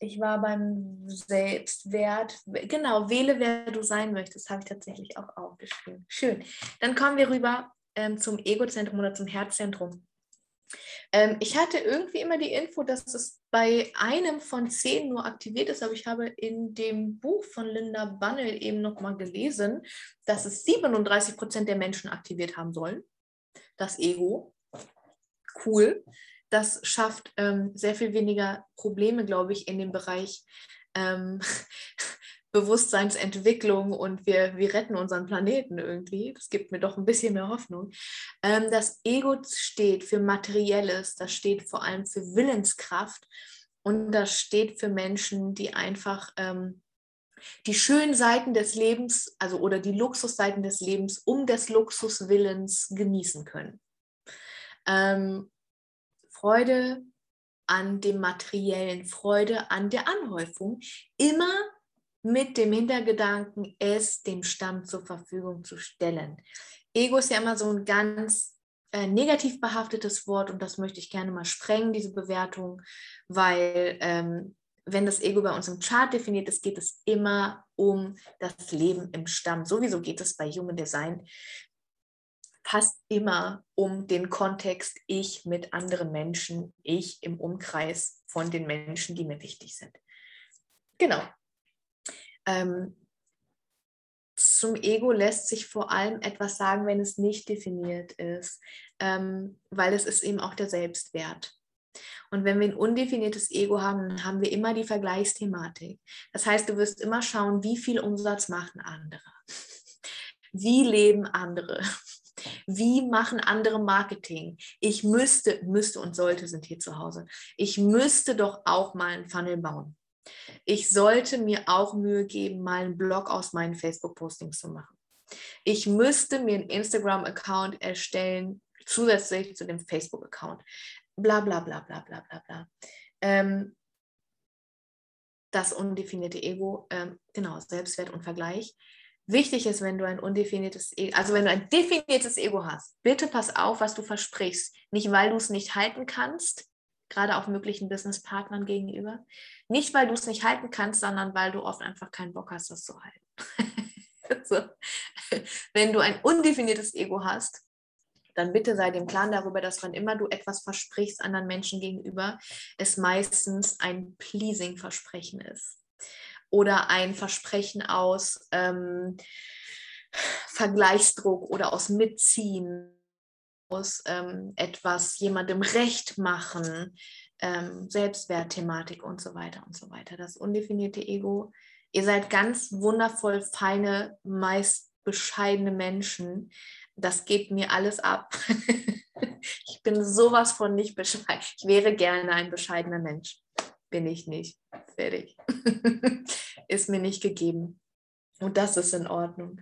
ich war beim Selbstwert. Genau, wähle, wer du sein möchtest, habe ich tatsächlich auch aufgeschrieben. Schön. Dann kommen wir rüber ähm, zum Egozentrum oder zum Herzzentrum. Ähm, ich hatte irgendwie immer die Info, dass es bei einem von zehn nur aktiviert ist, aber ich habe in dem Buch von Linda Bunnell eben nochmal gelesen, dass es 37 Prozent der Menschen aktiviert haben sollen. Das Ego. Cool das schafft ähm, sehr viel weniger Probleme, glaube ich, in dem Bereich ähm, Bewusstseinsentwicklung und wir, wir retten unseren Planeten irgendwie. Das gibt mir doch ein bisschen mehr Hoffnung. Ähm, das Ego steht für Materielles, das steht vor allem für Willenskraft und das steht für Menschen, die einfach ähm, die schönen Seiten des Lebens, also oder die Luxusseiten des Lebens um des Luxuswillens genießen können. Ähm, Freude an dem Materiellen, Freude an der Anhäufung, immer mit dem Hintergedanken, es dem Stamm zur Verfügung zu stellen. Ego ist ja immer so ein ganz äh, negativ behaftetes Wort und das möchte ich gerne mal sprengen, diese Bewertung, weil ähm, wenn das Ego bei uns im Chart definiert ist, geht es immer um das Leben im Stamm. Sowieso geht es bei Human Design fast immer um den Kontext ich mit anderen Menschen, ich im Umkreis von den Menschen, die mir wichtig sind. Genau. Ähm, zum Ego lässt sich vor allem etwas sagen, wenn es nicht definiert ist, ähm, weil es ist eben auch der Selbstwert. Und wenn wir ein undefiniertes Ego haben, dann haben wir immer die Vergleichsthematik. Das heißt, du wirst immer schauen, wie viel Umsatz machen andere. Wie leben andere? Wie machen andere Marketing? Ich müsste, müsste und sollte sind hier zu Hause. Ich müsste doch auch mal einen Funnel bauen. Ich sollte mir auch Mühe geben, mal einen Blog aus meinen Facebook-Postings zu machen. Ich müsste mir einen Instagram-Account erstellen, zusätzlich zu dem Facebook-Account. Bla bla bla bla bla bla bla. Ähm, das undefinierte Ego, ähm, genau, Selbstwert und Vergleich Wichtig ist, wenn du ein undefiniertes Ego, also wenn du ein definiertes Ego hast, bitte pass auf, was du versprichst. Nicht, weil du es nicht halten kannst, gerade auch möglichen Businesspartnern gegenüber. Nicht, weil du es nicht halten kannst, sondern weil du oft einfach keinen Bock hast, das zu halten. so. Wenn du ein undefiniertes Ego hast, dann bitte sei dem Plan darüber, dass wann immer du etwas versprichst anderen Menschen gegenüber, es meistens ein Pleasing-Versprechen ist. Oder ein Versprechen aus ähm, Vergleichsdruck oder aus Mitziehen, aus ähm, etwas jemandem recht machen, ähm, Selbstwertthematik und so weiter und so weiter. Das undefinierte Ego. Ihr seid ganz wundervoll feine, meist bescheidene Menschen, das geht mir alles ab. ich bin sowas von nicht bescheiden. Ich wäre gerne ein bescheidener Mensch. Bin ich nicht. Fertig. ist mir nicht gegeben. Und das ist in Ordnung.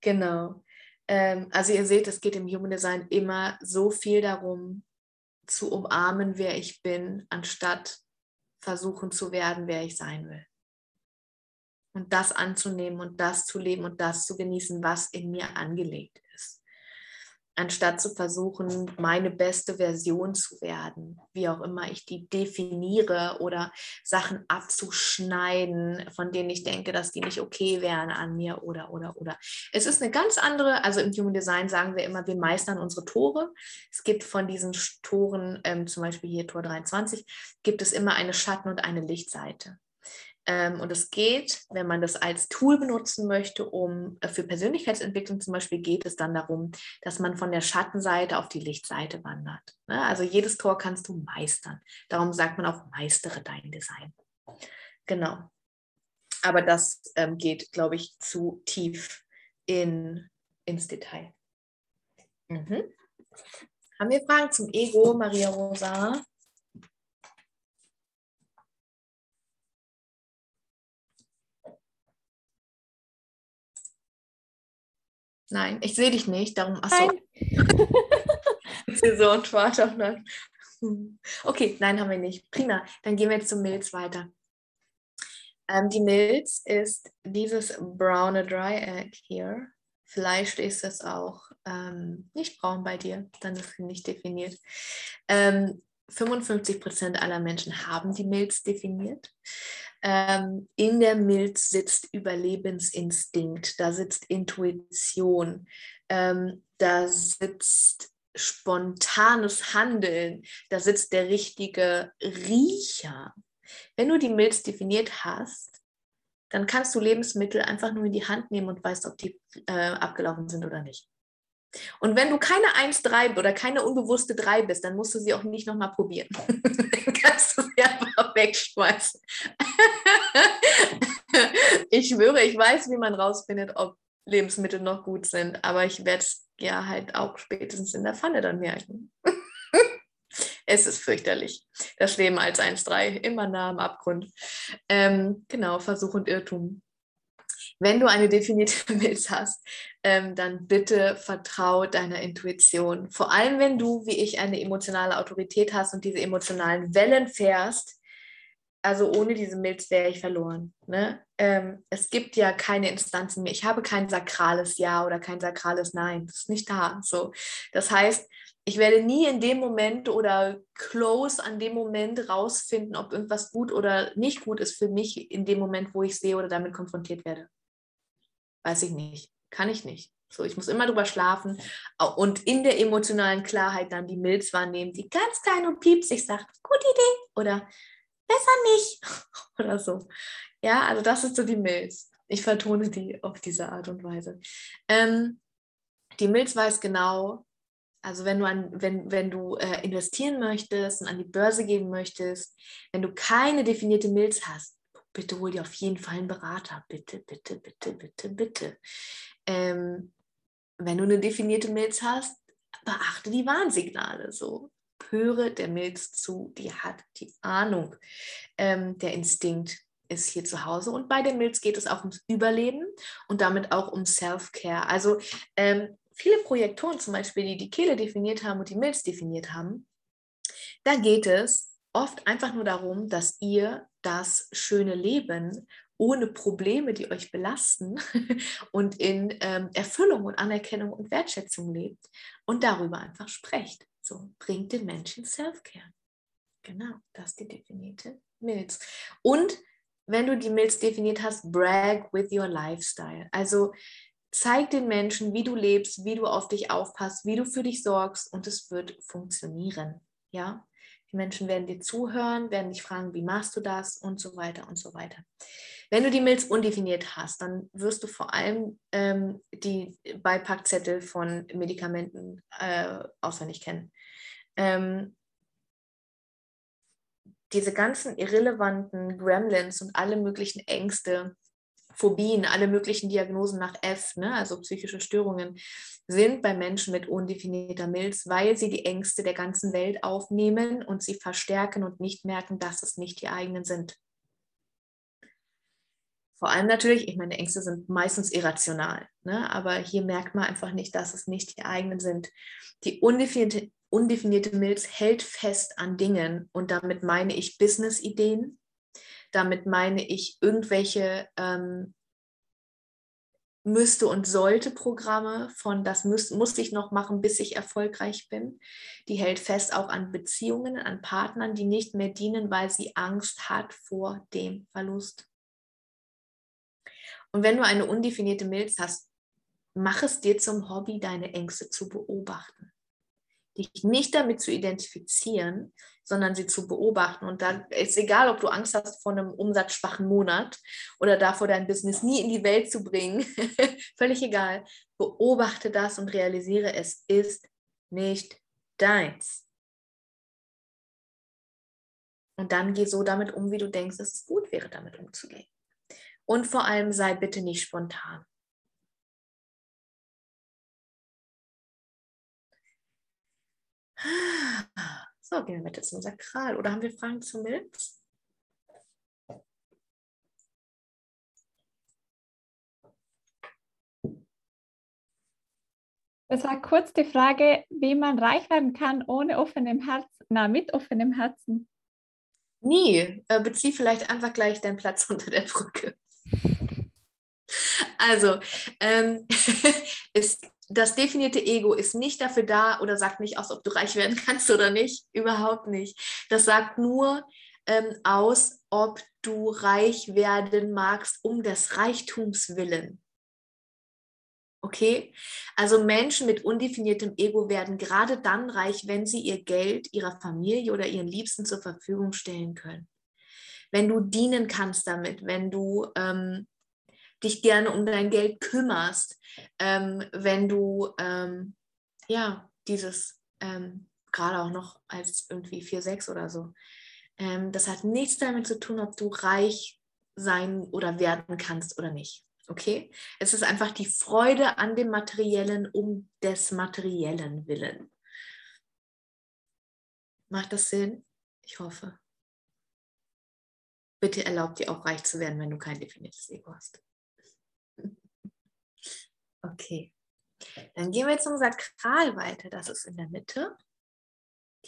Genau. Ähm, also ihr seht, es geht im Human Design immer so viel darum, zu umarmen, wer ich bin, anstatt versuchen zu werden, wer ich sein will. Und das anzunehmen und das zu leben und das zu genießen, was in mir angelegt anstatt zu versuchen, meine beste Version zu werden, wie auch immer ich die definiere oder Sachen abzuschneiden, von denen ich denke, dass die nicht okay wären an mir oder, oder, oder. Es ist eine ganz andere, also im Human Design sagen wir immer, wir meistern unsere Tore. Es gibt von diesen Toren, ähm, zum Beispiel hier Tor 23, gibt es immer eine Schatten- und eine Lichtseite. Ähm, und es geht, wenn man das als Tool benutzen möchte, um äh, für Persönlichkeitsentwicklung zum Beispiel, geht es dann darum, dass man von der Schattenseite auf die Lichtseite wandert. Ne? Also jedes Tor kannst du meistern. Darum sagt man auch, meistere dein Design. Genau. Aber das ähm, geht, glaube ich, zu tief in, ins Detail. Mhm. Haben wir Fragen zum Ego, Maria Rosa? Nein, ich sehe dich nicht, darum. Achso. so und Vater. Nein. Okay, nein, haben wir nicht. Prima. Dann gehen wir jetzt zum Milz weiter. Ähm, die Milz ist dieses braune Dreieck hier. Vielleicht ist es auch ähm, nicht braun bei dir, dann ist es nicht definiert. Ähm, 55 Prozent aller Menschen haben die Milz definiert. Ähm, in der Milz sitzt Überlebensinstinkt, da sitzt Intuition, ähm, da sitzt spontanes Handeln, da sitzt der richtige Riecher. Wenn du die Milz definiert hast, dann kannst du Lebensmittel einfach nur in die Hand nehmen und weißt, ob die äh, abgelaufen sind oder nicht. Und wenn du keine 1-3 oder keine unbewusste 3 bist, dann musst du sie auch nicht nochmal probieren. dann kannst du sie einfach wegschmeißen. ich schwöre, ich weiß, wie man rausfindet, ob Lebensmittel noch gut sind, aber ich werde es ja halt auch spätestens in der Pfanne dann merken. es ist fürchterlich. Das Leben als 1-3, immer nah am Abgrund. Ähm, genau, Versuch und Irrtum. Wenn du eine definierte Milz hast, ähm, dann bitte vertrau deiner Intuition. Vor allem, wenn du, wie ich, eine emotionale Autorität hast und diese emotionalen Wellen fährst. Also ohne diese Milz wäre ich verloren. Ne? Ähm, es gibt ja keine Instanzen mehr. Ich habe kein sakrales Ja oder kein sakrales Nein. Das ist nicht da. So. Das heißt, ich werde nie in dem Moment oder close an dem Moment rausfinden, ob irgendwas gut oder nicht gut ist für mich in dem Moment, wo ich sehe oder damit konfrontiert werde. Weiß ich nicht. Kann ich nicht. So, ich muss immer drüber schlafen und in der emotionalen Klarheit dann die Milz wahrnehmen, die ganz klein und piepsig sagt, gute Idee oder besser nicht oder so. Ja, also das ist so die Milz. Ich vertone die auf diese Art und Weise. Ähm, die Milz weiß genau, also wenn du, an, wenn, wenn du äh, investieren möchtest und an die Börse gehen möchtest, wenn du keine definierte Milz hast, bitte hol dir auf jeden Fall einen Berater. Bitte, bitte, bitte, bitte, bitte. Ähm, wenn du eine definierte Milz hast, beachte die Warnsignale so. Höre der Milz zu, die hat die Ahnung. Ähm, der Instinkt ist hier zu Hause. Und bei der Milz geht es auch ums Überleben und damit auch um Self-Care. Also ähm, viele Projektoren zum Beispiel, die die Kehle definiert haben und die Milz definiert haben, da geht es oft einfach nur darum, dass ihr das schöne Leben ohne Probleme, die euch belasten und in ähm, Erfüllung und Anerkennung und Wertschätzung lebt und darüber einfach sprecht. So bringt den Menschen Self-Care. Genau, das ist die definierte Milz. Und wenn du die Milz definiert hast, brag with your lifestyle. Also zeig den Menschen, wie du lebst, wie du auf dich aufpasst, wie du für dich sorgst und es wird funktionieren. Ja, die Menschen werden dir zuhören, werden dich fragen, wie machst du das und so weiter und so weiter. Wenn du die Milz undefiniert hast, dann wirst du vor allem ähm, die Beipackzettel von Medikamenten äh, auswendig kennen. Ähm, diese ganzen irrelevanten Gremlins und alle möglichen Ängste, Phobien, alle möglichen Diagnosen nach F, ne, also psychische Störungen, sind bei Menschen mit undefinierter Milz, weil sie die Ängste der ganzen Welt aufnehmen und sie verstärken und nicht merken, dass es nicht die eigenen sind. Vor allem natürlich, ich meine, Ängste sind meistens irrational, ne? aber hier merkt man einfach nicht, dass es nicht die eigenen sind. Die undefinierte, undefinierte Milz hält fest an Dingen und damit meine ich Business-Ideen, damit meine ich irgendwelche ähm, müsste und sollte Programme von das muss, muss ich noch machen, bis ich erfolgreich bin. Die hält fest auch an Beziehungen, an Partnern, die nicht mehr dienen, weil sie Angst hat vor dem Verlust. Und wenn du eine undefinierte Milz hast, mach es dir zum Hobby, deine Ängste zu beobachten dich nicht damit zu identifizieren, sondern sie zu beobachten. Und dann ist egal, ob du Angst hast vor einem umsatzschwachen Monat oder davor, dein Business nie in die Welt zu bringen, völlig egal. Beobachte das und realisiere, es ist nicht deins. Und dann geh so damit um, wie du denkst, dass es gut wäre, damit umzugehen. Und vor allem sei bitte nicht spontan. So, gehen wir mit zum Sakral. Oder haben wir Fragen zu Milz? Es war kurz die Frage, wie man reich werden kann ohne offenem Herzen, na, mit offenem Herzen. Nie. Äh, bezieh vielleicht einfach gleich deinen Platz unter der Brücke. Also, ähm, es das definierte Ego ist nicht dafür da oder sagt nicht aus, ob du reich werden kannst oder nicht. Überhaupt nicht. Das sagt nur ähm, aus, ob du reich werden magst um des Reichtums willen. Okay? Also Menschen mit undefiniertem Ego werden gerade dann reich, wenn sie ihr Geld ihrer Familie oder ihren Liebsten zur Verfügung stellen können. Wenn du dienen kannst damit, wenn du ähm, dich gerne um dein Geld kümmerst, ähm, wenn du ähm, ja dieses ähm, gerade auch noch als irgendwie 4-6 oder so. Ähm, das hat nichts damit zu tun, ob du reich sein oder werden kannst oder nicht. Okay? Es ist einfach die Freude an dem Materiellen um des Materiellen willen. Macht das Sinn? Ich hoffe. Bitte erlaub dir auch reich zu werden, wenn du kein definiertes Ego hast. Okay. Dann gehen wir zum Sakral weiter. Das ist in der Mitte.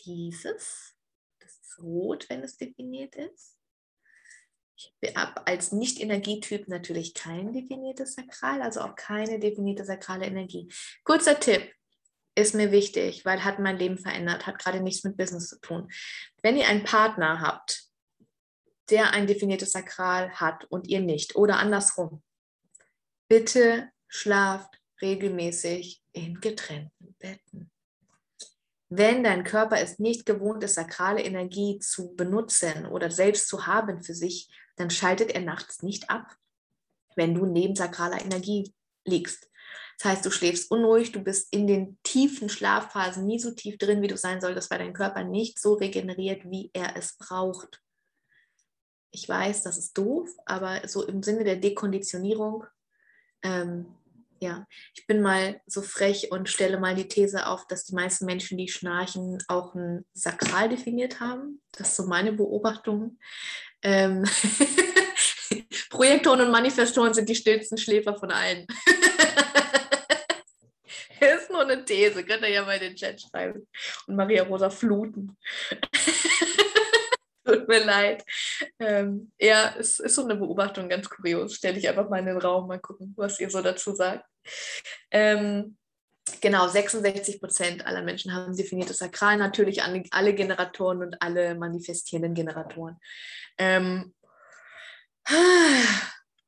Dieses. Das ist rot, wenn es definiert ist. Ich habe als Nicht-Energietyp natürlich kein definiertes Sakral, also auch keine definierte sakrale Energie. Kurzer Tipp ist mir wichtig, weil hat mein Leben verändert, hat gerade nichts mit Business zu tun. Wenn ihr einen Partner habt, der ein definiertes Sakral hat und ihr nicht, oder andersrum, bitte schlaft regelmäßig in getrennten Betten. Wenn dein Körper es nicht gewohnt ist, sakrale Energie zu benutzen oder selbst zu haben für sich, dann schaltet er nachts nicht ab, wenn du neben sakraler Energie liegst. Das heißt, du schläfst unruhig, du bist in den tiefen Schlafphasen nie so tief drin, wie du sein solltest, weil dein Körper nicht so regeneriert, wie er es braucht. Ich weiß, das ist doof, aber so im Sinne der Dekonditionierung ähm, ja, ich bin mal so frech und stelle mal die These auf, dass die meisten Menschen, die schnarchen, auch ein Sakral definiert haben. Das ist so meine Beobachtung. Ähm Projektoren und Manifestoren sind die stillsten Schläfer von allen. ist nur eine These, könnt ihr ja mal in den Chat schreiben und Maria Rosa fluten. Tut mir leid. Ähm, ja, es ist so eine Beobachtung ganz kurios. Stelle ich einfach mal in den Raum, mal gucken, was ihr so dazu sagt. Ähm, genau, 66 Prozent aller Menschen haben definiertes Sakral, natürlich alle Generatoren und alle manifestierenden Generatoren. Ähm,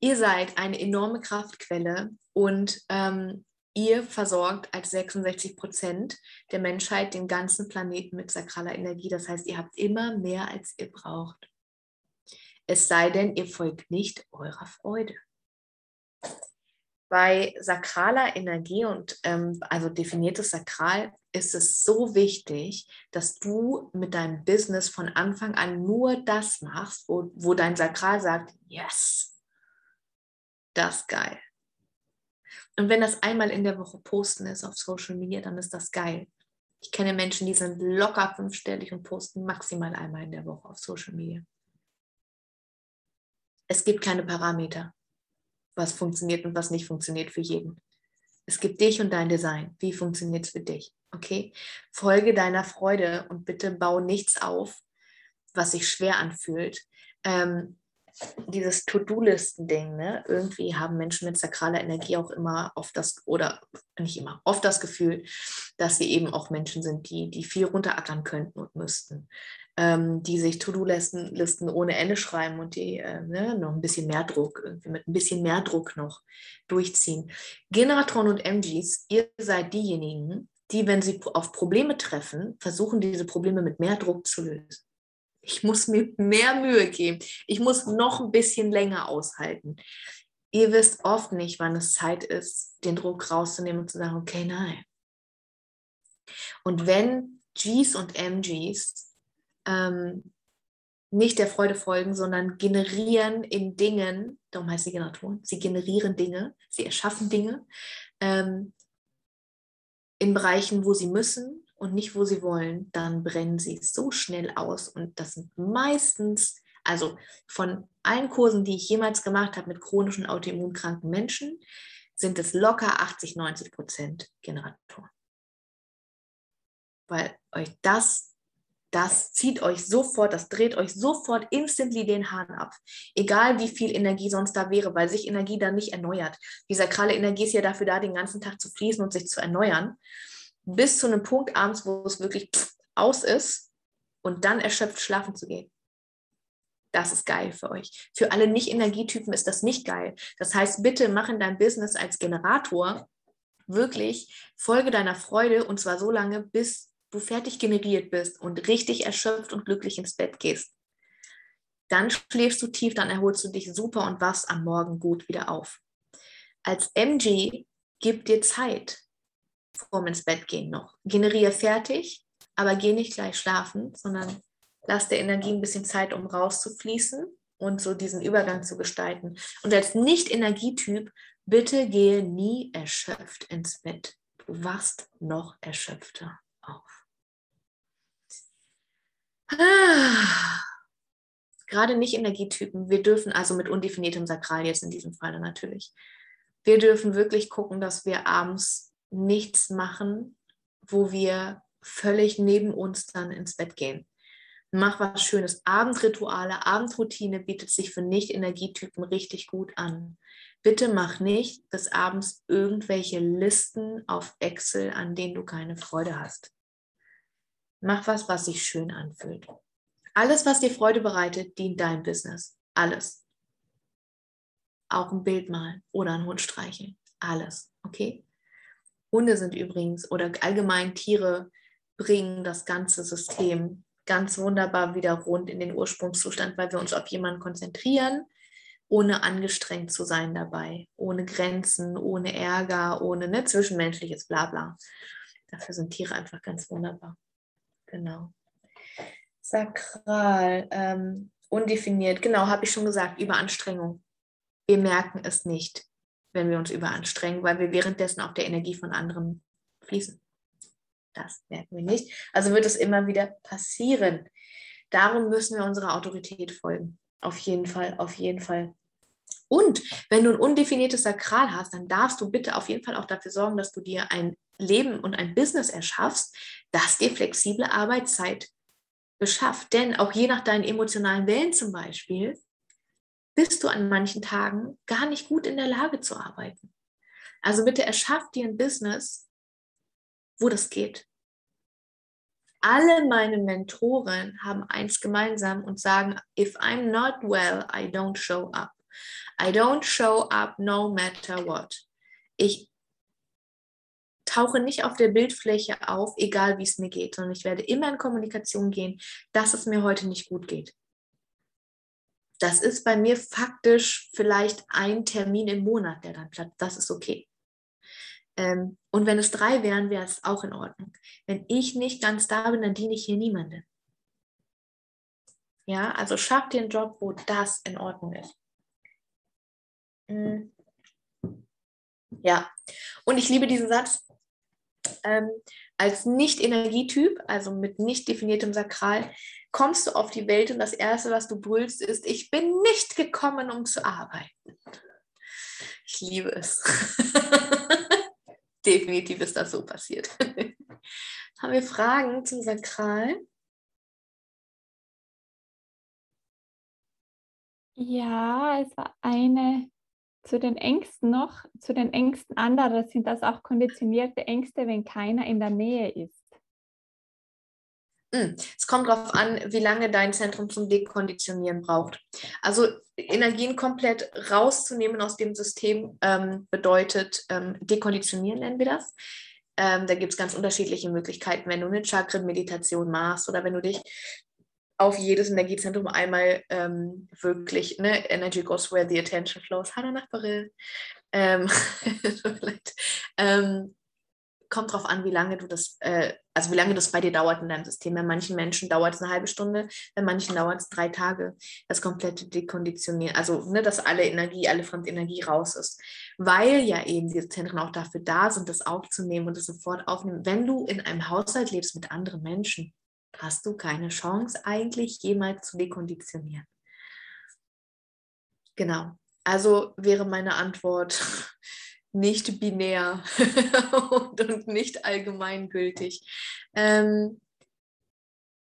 ihr seid eine enorme Kraftquelle und ähm, ihr versorgt als 66 Prozent der Menschheit den ganzen Planeten mit sakraler Energie. Das heißt, ihr habt immer mehr, als ihr braucht. Es sei denn, ihr folgt nicht eurer Freude. Bei sakraler Energie und ähm, also definiertes Sakral ist es so wichtig, dass du mit deinem Business von Anfang an nur das machst, wo, wo dein Sakral sagt, yes, das ist geil. Und wenn das einmal in der Woche posten ist auf Social Media, dann ist das geil. Ich kenne Menschen, die sind locker fünfstellig und posten maximal einmal in der Woche auf Social Media. Es gibt keine Parameter, was funktioniert und was nicht funktioniert für jeden. Es gibt dich und dein Design. Wie funktioniert es für dich? Okay? Folge deiner Freude und bitte bau nichts auf, was sich schwer anfühlt. Ähm, dieses To-Do-Listen-Ding, ne? irgendwie haben Menschen mit sakraler Energie auch immer oft das, oder nicht immer, oft das Gefühl, dass sie eben auch Menschen sind, die, die viel runterackern könnten und müssten, ähm, die sich To-Do-Listen Listen ohne Ende schreiben und die äh, ne, noch ein bisschen mehr Druck, irgendwie mit ein bisschen mehr Druck noch durchziehen. Generatoren und MGs, ihr seid diejenigen, die, wenn sie auf Probleme treffen, versuchen, diese Probleme mit mehr Druck zu lösen. Ich muss mir mehr Mühe geben. Ich muss noch ein bisschen länger aushalten. Ihr wisst oft nicht, wann es Zeit ist, den Druck rauszunehmen und zu sagen, okay, nein. Und wenn Gs und MGs ähm, nicht der Freude folgen, sondern generieren in Dingen, darum heißt sie Generatoren, sie generieren Dinge, sie erschaffen Dinge ähm, in Bereichen, wo sie müssen, und nicht, wo sie wollen, dann brennen sie so schnell aus. Und das sind meistens, also von allen Kursen, die ich jemals gemacht habe mit chronischen autoimmunkranken Menschen, sind es locker 80, 90 Prozent Generatoren. Weil euch das, das zieht euch sofort, das dreht euch sofort instantly den Hahn ab. Egal wie viel Energie sonst da wäre, weil sich Energie dann nicht erneuert. Die sakrale Energie ist ja dafür da, den ganzen Tag zu fließen und sich zu erneuern bis zu einem Punkt abends, wo es wirklich aus ist und dann erschöpft schlafen zu gehen. Das ist geil für euch. Für alle Nicht-Energietypen ist das nicht geil. Das heißt, bitte mach in deinem Business als Generator wirklich Folge deiner Freude und zwar so lange, bis du fertig generiert bist und richtig erschöpft und glücklich ins Bett gehst. Dann schläfst du tief, dann erholst du dich super und wachst am Morgen gut wieder auf. Als MG gib dir Zeit vorm ins Bett gehen noch. Generiere fertig, aber geh nicht gleich schlafen, sondern lass der Energie ein bisschen Zeit, um rauszufließen und so diesen Übergang zu gestalten. Und als Nicht-Energietyp, bitte gehe nie erschöpft ins Bett. Du wachst noch erschöpfter auf. Gerade Nicht-Energietypen, wir dürfen also mit undefiniertem Sakral jetzt in diesem Fall natürlich, wir dürfen wirklich gucken, dass wir abends nichts machen, wo wir völlig neben uns dann ins Bett gehen. Mach was Schönes. Abendrituale, Abendroutine bietet sich für Nicht-Energietypen richtig gut an. Bitte mach nicht bis abends irgendwelche Listen auf Excel, an denen du keine Freude hast. Mach was, was sich schön anfühlt. Alles, was dir Freude bereitet, dient deinem Business. Alles. Auch ein Bild malen oder ein Hund streicheln. Alles. Okay? Hunde sind übrigens oder allgemein Tiere bringen das ganze System ganz wunderbar wieder rund in den Ursprungszustand, weil wir uns auf jemanden konzentrieren, ohne angestrengt zu sein dabei, ohne Grenzen, ohne Ärger, ohne ne, zwischenmenschliches Blabla. Dafür sind Tiere einfach ganz wunderbar. Genau. Sakral, ähm, undefiniert, genau, habe ich schon gesagt, Überanstrengung. Wir merken es nicht wenn wir uns überanstrengen, weil wir währenddessen auf der Energie von anderen fließen. Das merken wir nicht. Also wird es immer wieder passieren. Darum müssen wir unserer Autorität folgen. Auf jeden Fall, auf jeden Fall. Und wenn du ein undefiniertes Sakral hast, dann darfst du bitte auf jeden Fall auch dafür sorgen, dass du dir ein Leben und ein Business erschaffst, das dir flexible Arbeitszeit beschafft. Denn auch je nach deinen emotionalen Wellen zum Beispiel, bist du an manchen Tagen gar nicht gut in der Lage zu arbeiten. Also bitte erschaff dir ein Business, wo das geht. Alle meine Mentoren haben eins gemeinsam und sagen, if I'm not well, I don't show up. I don't show up no matter what. Ich tauche nicht auf der Bildfläche auf, egal wie es mir geht, sondern ich werde immer in Kommunikation gehen, dass es mir heute nicht gut geht. Das ist bei mir faktisch vielleicht ein Termin im Monat, der dann platzt. Das ist okay. Ähm, und wenn es drei wären, wäre es auch in Ordnung. Wenn ich nicht ganz da bin, dann diene ich hier niemandem. Ja, also schaff dir einen Job, wo das in Ordnung ist. Mhm. Ja, und ich liebe diesen Satz. Ähm, als Nicht-Energietyp, also mit nicht definiertem Sakral, kommst du auf die Welt und das Erste, was du brüllst, ist, ich bin nicht gekommen, um zu arbeiten. Ich liebe es. Definitiv ist das so passiert. Haben wir Fragen zum Sakral? Ja, es war eine zu den Ängsten noch, zu den Ängsten anderer sind das auch konditionierte Ängste, wenn keiner in der Nähe ist. Hm, es kommt darauf an, wie lange dein Zentrum zum Dekonditionieren braucht. Also Energien komplett rauszunehmen aus dem System ähm, bedeutet ähm, dekonditionieren, nennen wir das. Ähm, da gibt es ganz unterschiedliche Möglichkeiten, wenn du eine Chakren-Meditation machst oder wenn du dich auf jedes Energiezentrum einmal ähm, wirklich, ne, Energy goes where the attention flows. Hallo Nachbarin. Ähm, kommt drauf an, wie lange du das, äh, also wie lange das bei dir dauert in deinem System. Bei manchen Menschen dauert es eine halbe Stunde, bei manchen dauert es drei Tage. Das komplette Dekonditionieren, also ne, dass alle Energie, alle fremde Energie raus ist. Weil ja eben diese Zentren auch dafür da sind, das aufzunehmen und das sofort aufnehmen. Wenn du in einem Haushalt lebst mit anderen Menschen, hast du keine Chance eigentlich jemals zu dekonditionieren. Genau. Also wäre meine Antwort nicht binär und, und, nicht allgemeingültig. Ähm,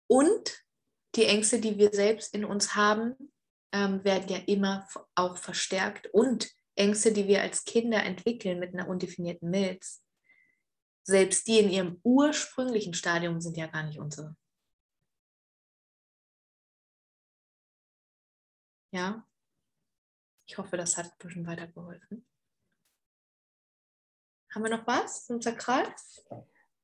und die Ängste, die wir selbst in uns haben, ähm, werden ja immer auch verstärkt. Und Ängste, die wir als Kinder entwickeln mit einer undefinierten Milz, selbst die in ihrem ursprünglichen Stadium sind ja gar nicht unsere. Ja, ich hoffe, das hat ein bisschen weitergeholfen. Haben wir noch was zum Sakral?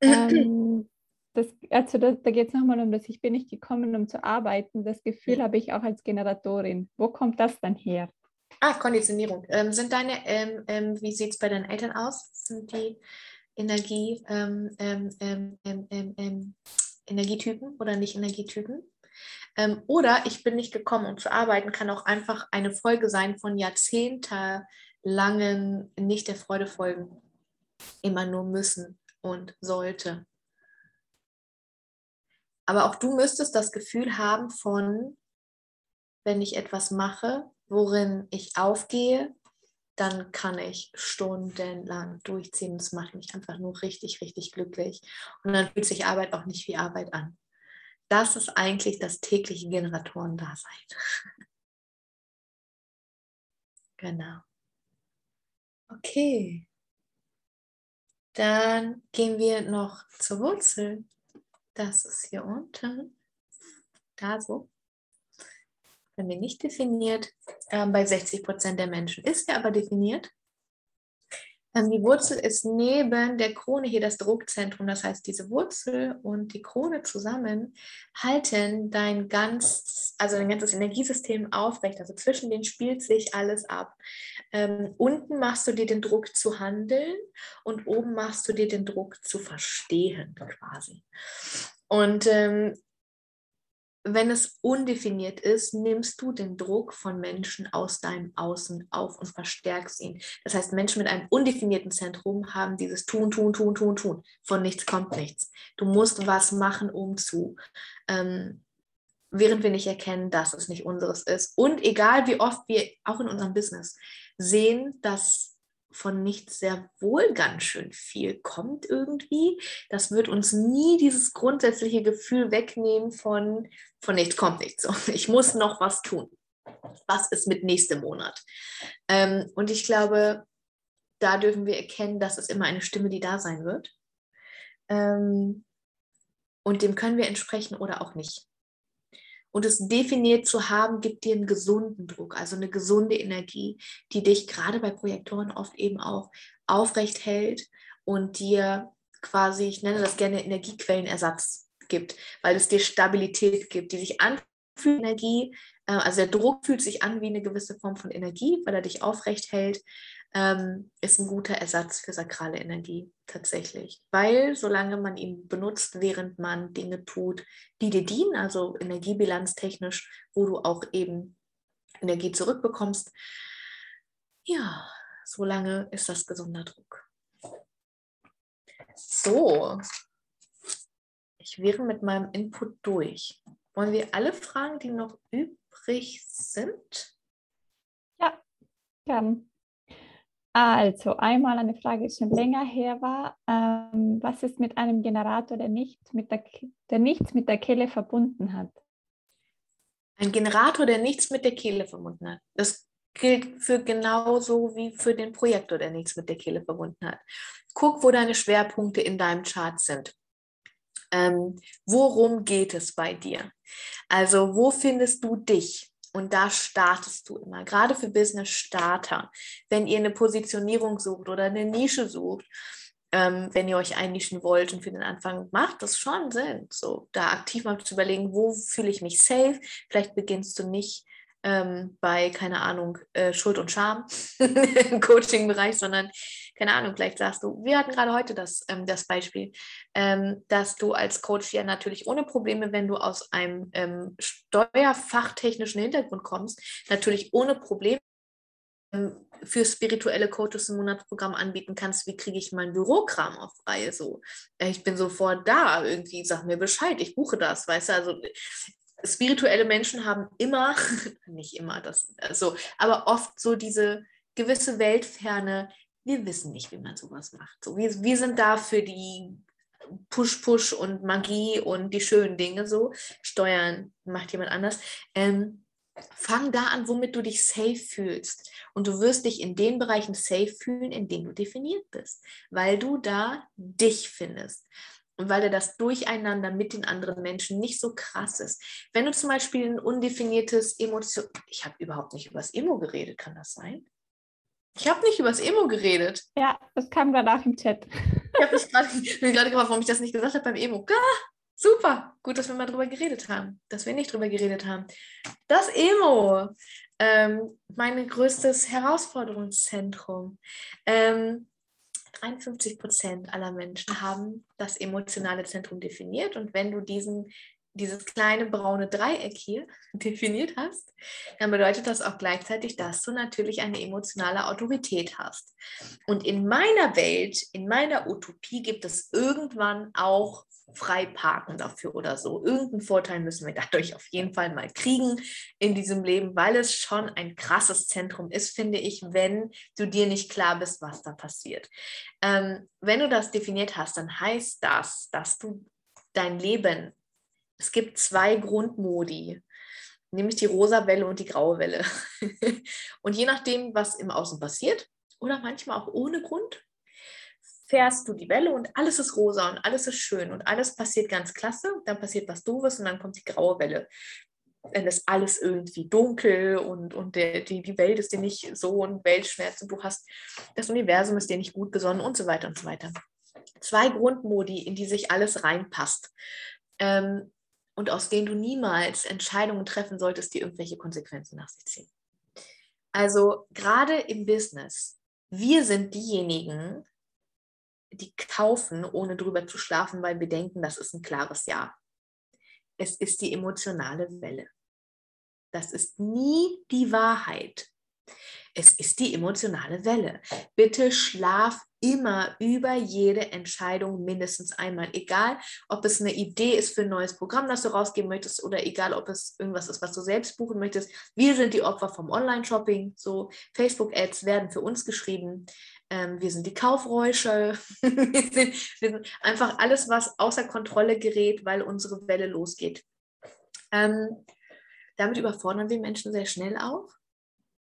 Ähm, das, also da, da geht es nochmal um das, ich bin nicht gekommen, um zu arbeiten. Das Gefühl ja. habe ich auch als Generatorin. Wo kommt das dann her? Ah, Konditionierung. Ähm, sind deine, ähm, ähm wie sieht es bei deinen Eltern aus? Sind die Energie, ähm, ähm, Energietypen oder nicht Energietypen? Ähm, oder ich bin nicht gekommen, um zu arbeiten, kann auch einfach eine Folge sein von jahrzehntelangen nicht der Freude folgen. Immer nur müssen und sollte. Aber auch du müsstest das Gefühl haben von, wenn ich etwas mache, worin ich aufgehe, dann kann ich stundenlang durchziehen. Das macht mich einfach nur richtig, richtig glücklich. Und dann fühlt sich Arbeit auch nicht wie Arbeit an. Das ist eigentlich das tägliche Generatorendasein. genau. Okay. Dann gehen wir noch zur Wurzel. Das ist hier unten. Da so. Wenn wir nicht definiert. Ähm, bei 60 Prozent der Menschen ist er aber definiert. Die Wurzel ist neben der Krone hier das Druckzentrum. Das heißt, diese Wurzel und die Krone zusammen halten dein ganz, also dein ganzes Energiesystem aufrecht. Also zwischen denen spielt sich alles ab. Ähm, unten machst du dir den Druck zu handeln und oben machst du dir den Druck zu verstehen, quasi. Und ähm, wenn es undefiniert ist, nimmst du den Druck von Menschen aus deinem Außen auf und verstärkst ihn. Das heißt, Menschen mit einem undefinierten Zentrum haben dieses Tun, Tun, Tun, Tun, Tun. Von nichts kommt nichts. Du musst was machen, um zu. Ähm, während wir nicht erkennen, dass es nicht unseres ist. Und egal wie oft wir auch in unserem Business sehen, dass von nichts sehr wohl ganz schön viel kommt irgendwie. Das wird uns nie dieses grundsätzliche Gefühl wegnehmen von, von nichts kommt nichts. Ich muss noch was tun. Was ist mit nächstem Monat? Ähm, und ich glaube, da dürfen wir erkennen, dass es immer eine Stimme, die da sein wird. Ähm, und dem können wir entsprechen oder auch nicht. Und es definiert zu haben, gibt dir einen gesunden Druck, also eine gesunde Energie, die dich gerade bei Projektoren oft eben auch aufrecht hält und dir quasi, ich nenne das gerne Energiequellenersatz gibt, weil es dir Stabilität gibt, die sich anfühlt, Energie, äh, also der Druck fühlt sich an wie eine gewisse Form von Energie, weil er dich aufrecht hält ähm, ist ein guter Ersatz für sakrale Energie tatsächlich. Weil solange man ihn benutzt, während man Dinge tut, die dir dienen, also energiebilanztechnisch, wo du auch eben Energie zurückbekommst, ja, solange ist das gesunder Druck. So, ich wäre mit meinem Input durch. Wollen wir alle Fragen, die noch übrig sind? Ja, gern. Also einmal eine Frage, die schon länger her war. Ähm, was ist mit einem Generator, der, nicht mit der, der nichts mit der Kehle verbunden hat? Ein Generator, der nichts mit der Kehle verbunden hat. Das gilt für genauso wie für den Projektor, der nichts mit der Kehle verbunden hat. Guck, wo deine Schwerpunkte in deinem Chart sind. Ähm, worum geht es bei dir? Also, wo findest du dich? Und da startest du immer, gerade für Business-Starter, wenn ihr eine Positionierung sucht oder eine Nische sucht, ähm, wenn ihr euch einnischen wollt und für den Anfang macht das schon Sinn, so da aktiv mal zu überlegen, wo fühle ich mich safe. Vielleicht beginnst du nicht ähm, bei, keine Ahnung, äh, Schuld und Scham im Coaching-Bereich, sondern, keine Ahnung, vielleicht sagst du, wir hatten gerade heute das, ähm, das Beispiel, ähm, dass du als Coach ja natürlich ohne Probleme, wenn du aus einem ähm, steuerfachtechnischen Hintergrund kommst, natürlich ohne Probleme ähm, für spirituelle Coaches ein Monatsprogramm anbieten kannst, wie kriege ich mein Bürokram auf Reihe so. Äh, ich bin sofort da, irgendwie sag mir Bescheid, ich buche das, weißt du, also spirituelle Menschen haben immer, nicht immer das, also, aber oft so diese gewisse Weltferne, wir wissen nicht, wie man sowas macht. So, wir, wir sind da für die Push-Push und Magie und die schönen Dinge so. Steuern macht jemand anders. Ähm, fang da an, womit du dich safe fühlst. Und du wirst dich in den Bereichen safe fühlen, in denen du definiert bist, weil du da dich findest und weil das Durcheinander mit den anderen Menschen nicht so krass ist. Wenn du zum Beispiel ein undefiniertes Emotion, ich habe überhaupt nicht über das Emo geredet, kann das sein? Ich habe nicht über das Emo geredet. Ja, das kam auch im Chat. Ich habe mich gerade gefragt, warum ich das nicht gesagt habe beim Emo. Ah, super, gut, dass wir mal drüber geredet haben, dass wir nicht drüber geredet haben. Das Emo, ähm, mein größtes Herausforderungszentrum. Ähm, 53 Prozent aller Menschen haben das emotionale Zentrum definiert. Und wenn du diesen, dieses kleine braune Dreieck hier definiert hast, dann bedeutet das auch gleichzeitig, dass du natürlich eine emotionale Autorität hast. Und in meiner Welt, in meiner Utopie gibt es irgendwann auch Freiparken dafür oder so. Irgendeinen Vorteil müssen wir dadurch auf jeden Fall mal kriegen in diesem Leben, weil es schon ein krasses Zentrum ist, finde ich, wenn du dir nicht klar bist, was da passiert. Ähm, wenn du das definiert hast, dann heißt das, dass du dein Leben, es gibt zwei Grundmodi, nämlich die rosa Welle und die graue Welle. und je nachdem, was im Außen passiert, oder manchmal auch ohne Grund, fährst du die Welle und alles ist rosa und alles ist schön und alles passiert ganz klasse. Dann passiert was Doofes und dann kommt die graue Welle. Dann ist alles irgendwie dunkel und, und der, die, die Welt ist dir nicht so ein Weltschmerz und du hast das Universum ist dir nicht gut gesonnen und so weiter und so weiter. Zwei Grundmodi, in die sich alles reinpasst. Ähm, und aus denen du niemals Entscheidungen treffen solltest, die irgendwelche Konsequenzen nach sich ziehen. Also gerade im Business, wir sind diejenigen, die kaufen, ohne drüber zu schlafen, weil wir denken, das ist ein klares Ja. Es ist die emotionale Welle. Das ist nie die Wahrheit. Es ist die emotionale Welle. Bitte schlaf immer über jede Entscheidung mindestens einmal. Egal, ob es eine Idee ist für ein neues Programm, das du rausgeben möchtest, oder egal, ob es irgendwas ist, was du selbst buchen möchtest. Wir sind die Opfer vom Online-Shopping. So, Facebook-Ads werden für uns geschrieben. ähm, wir sind die Kaufräusche, wir, sind, wir sind einfach alles, was außer Kontrolle gerät, weil unsere Welle losgeht. Ähm, damit überfordern wir Menschen sehr schnell auch.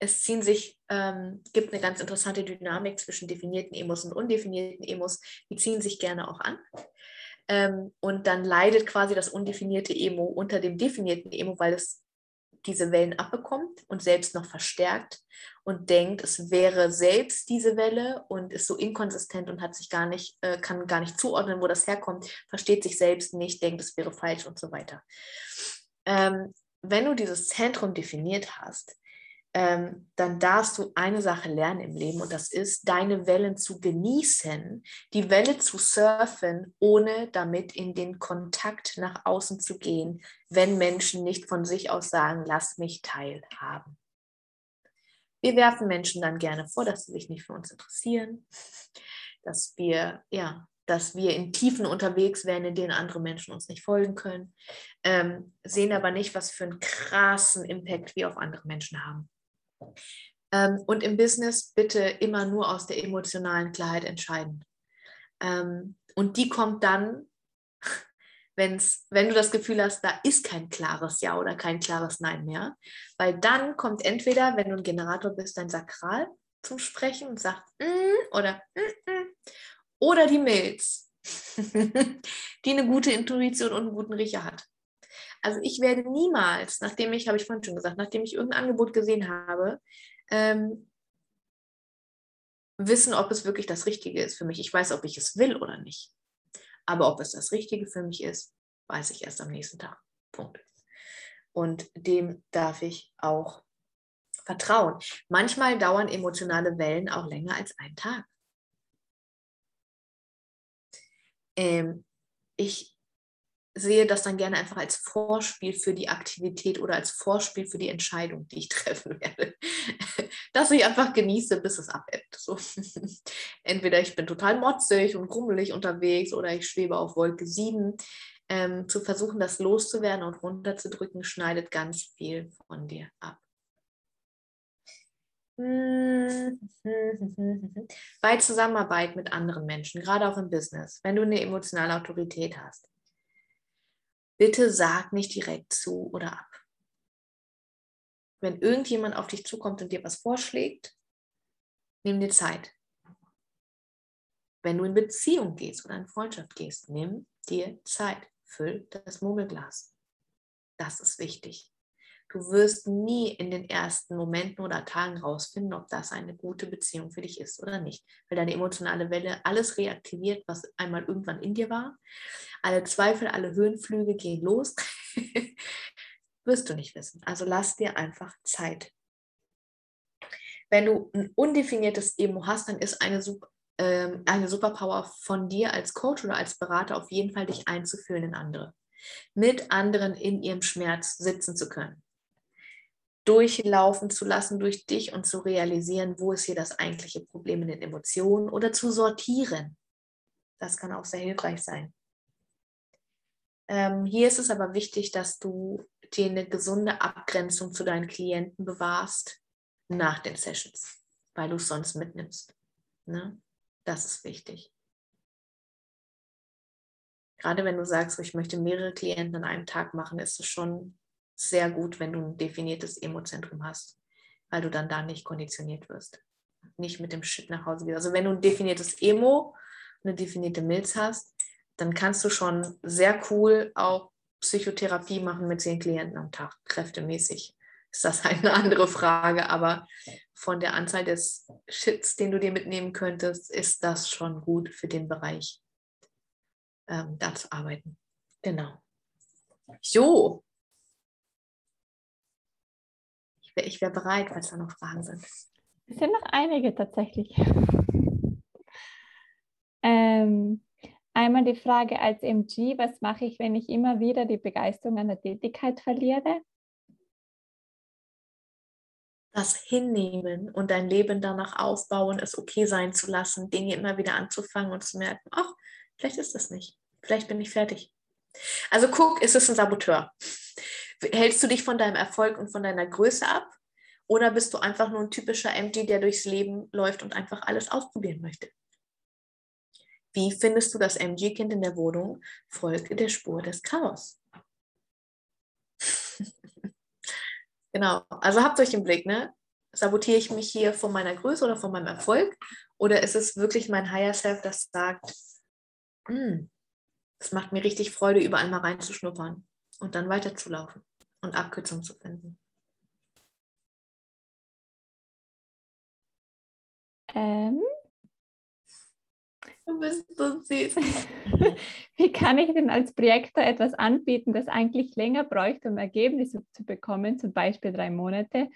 Es ziehen sich, ähm, gibt eine ganz interessante Dynamik zwischen definierten Emos und undefinierten Emos. Die ziehen sich gerne auch an. Ähm, und dann leidet quasi das undefinierte Emo unter dem definierten Emo, weil es diese Wellen abbekommt und selbst noch verstärkt und denkt, es wäre selbst diese Welle und ist so inkonsistent und hat sich gar nicht, äh, kann gar nicht zuordnen, wo das herkommt, versteht sich selbst nicht, denkt, es wäre falsch und so weiter. Ähm, wenn du dieses Zentrum definiert hast, ähm, dann darfst du eine Sache lernen im Leben und das ist, deine Wellen zu genießen, die Welle zu surfen, ohne damit in den Kontakt nach außen zu gehen, wenn Menschen nicht von sich aus sagen, lass mich teilhaben. Wir werfen Menschen dann gerne vor, dass sie sich nicht für uns interessieren, dass wir ja dass wir in Tiefen unterwegs wären, in denen andere Menschen uns nicht folgen können, ähm, sehen aber nicht, was für einen krassen Impact wir auf andere Menschen haben. Ähm, und im Business bitte immer nur aus der emotionalen Klarheit entscheiden. Ähm, und die kommt dann, wenn's, wenn du das Gefühl hast, da ist kein klares Ja oder kein klares Nein mehr. Weil dann kommt entweder, wenn du ein Generator bist, dein Sakral zum Sprechen und sagt mm, oder mm, mm, oder die Milz, die eine gute Intuition und einen guten Riecher hat. Also ich werde niemals, nachdem ich, habe ich vorhin schon gesagt, nachdem ich irgendein Angebot gesehen habe, ähm, wissen, ob es wirklich das Richtige ist für mich. Ich weiß, ob ich es will oder nicht. Aber ob es das Richtige für mich ist, weiß ich erst am nächsten Tag. Punkt. Und dem darf ich auch vertrauen. Manchmal dauern emotionale Wellen auch länger als einen Tag. Ähm, ich sehe das dann gerne einfach als Vorspiel für die Aktivität oder als Vorspiel für die Entscheidung, die ich treffen werde. Dass ich einfach genieße, bis es abebbt. So. Entweder ich bin total motzig und grummelig unterwegs oder ich schwebe auf Wolke 7. Ähm, zu versuchen, das loszuwerden und runterzudrücken, schneidet ganz viel von dir ab. Bei Zusammenarbeit mit anderen Menschen, gerade auch im Business, wenn du eine emotionale Autorität hast, bitte sag nicht direkt zu oder ab. Wenn irgendjemand auf dich zukommt und dir was vorschlägt, nimm dir Zeit. Wenn du in Beziehung gehst oder in Freundschaft gehst, nimm dir Zeit. Füll das Murmelglas. Das ist wichtig. Du wirst nie in den ersten Momenten oder Tagen rausfinden, ob das eine gute Beziehung für dich ist oder nicht. Weil deine emotionale Welle alles reaktiviert, was einmal irgendwann in dir war. Alle Zweifel, alle Höhenflüge gehen los. wirst du nicht wissen. Also lass dir einfach Zeit. Wenn du ein undefiniertes Emo hast, dann ist eine, ähm, eine Superpower von dir als Coach oder als Berater auf jeden Fall, dich einzufühlen in andere mit anderen in ihrem Schmerz sitzen zu können durchlaufen zu lassen durch dich und zu realisieren, wo ist hier das eigentliche Problem in den Emotionen oder zu sortieren. Das kann auch sehr hilfreich sein. Ähm, hier ist es aber wichtig, dass du dir eine gesunde Abgrenzung zu deinen Klienten bewahrst nach den Sessions, weil du es sonst mitnimmst. Ne? Das ist wichtig. Gerade wenn du sagst, ich möchte mehrere Klienten an einem Tag machen, ist es schon sehr gut, wenn du ein definiertes Emozentrum hast, weil du dann da nicht konditioniert wirst. Nicht mit dem Shit nach Hause gehst. Also wenn du ein definiertes Emo, eine definierte Milz hast, dann kannst du schon sehr cool auch Psychotherapie machen mit zehn Klienten am Tag, kräftemäßig. Ist das halt eine andere Frage, aber von der Anzahl des Shits, den du dir mitnehmen könntest, ist das schon gut für den Bereich, ähm, da zu arbeiten. Genau. So, ich wäre bereit, falls da noch Fragen sind. Es sind noch einige tatsächlich. ähm, einmal die Frage als MG, was mache ich, wenn ich immer wieder die Begeisterung an der Tätigkeit verliere? Das hinnehmen und dein Leben danach aufbauen, es okay sein zu lassen, Dinge immer wieder anzufangen und zu merken, ach, vielleicht ist das nicht, vielleicht bin ich fertig. Also guck, ist es ein Saboteur? Hältst du dich von deinem Erfolg und von deiner Größe ab? Oder bist du einfach nur ein typischer MG, der durchs Leben läuft und einfach alles ausprobieren möchte? Wie findest du das MG-Kind in der Wohnung? Folge der Spur des Chaos. genau, also habt euch im Blick, ne? Sabotiere ich mich hier von meiner Größe oder von meinem Erfolg? Oder ist es wirklich mein Higher Self, das sagt, hm, es macht mir richtig Freude, überall mal reinzuschnuppern und dann weiterzulaufen und Abkürzungen zu finden? Ähm, Du bist so süß. Wie kann ich denn als Projektor etwas anbieten, das eigentlich länger bräuchte, um Ergebnisse zu bekommen, zum Beispiel drei Monate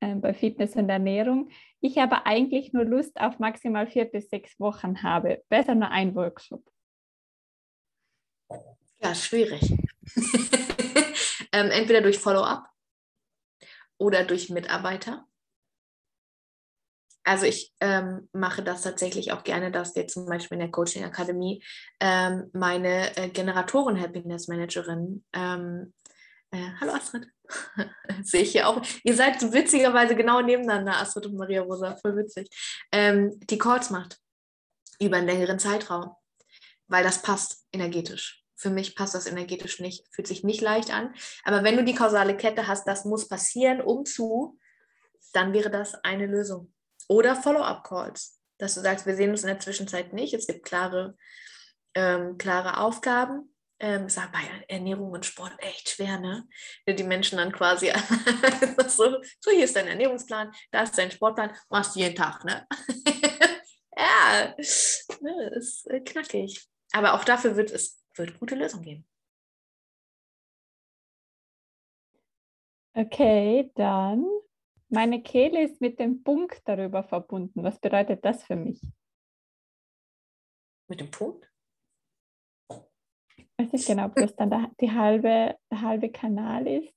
äh, bei Fitness und Ernährung? Ich aber eigentlich nur Lust auf maximal vier bis sechs Wochen habe. Besser nur ein Workshop. Ja, schwierig. ähm, entweder durch Follow-up oder durch Mitarbeiter. Also ich ähm, mache das tatsächlich auch gerne, dass wir zum Beispiel in der Coaching Akademie ähm, meine äh, Generatoren Happiness Managerin, ähm, äh, hallo Astrid, sehe ich hier auch, ihr seid witzigerweise genau nebeneinander, Astrid und Maria Rosa, voll witzig, ähm, die Calls macht über einen längeren Zeitraum, weil das passt energetisch. Für mich passt das energetisch nicht, fühlt sich nicht leicht an. Aber wenn du die kausale Kette hast, das muss passieren, um zu, dann wäre das eine Lösung. Oder Follow-up-Calls, dass du sagst, wir sehen uns in der Zwischenzeit nicht. Es gibt klare, ähm, klare Aufgaben. Ähm, ist bei Ernährung und Sport echt schwer, ne? Die Menschen dann quasi so, so, hier ist dein Ernährungsplan, da ist dein Sportplan, machst du jeden Tag, ne? ja, ne, ist äh, knackig. Aber auch dafür wird es wird gute Lösungen geben. Okay, dann meine Kehle ist mit dem Punkt darüber verbunden. Was bedeutet das für mich? Mit dem Punkt? Ich weiß nicht genau, ob das dann der, die halbe, der halbe Kanal ist.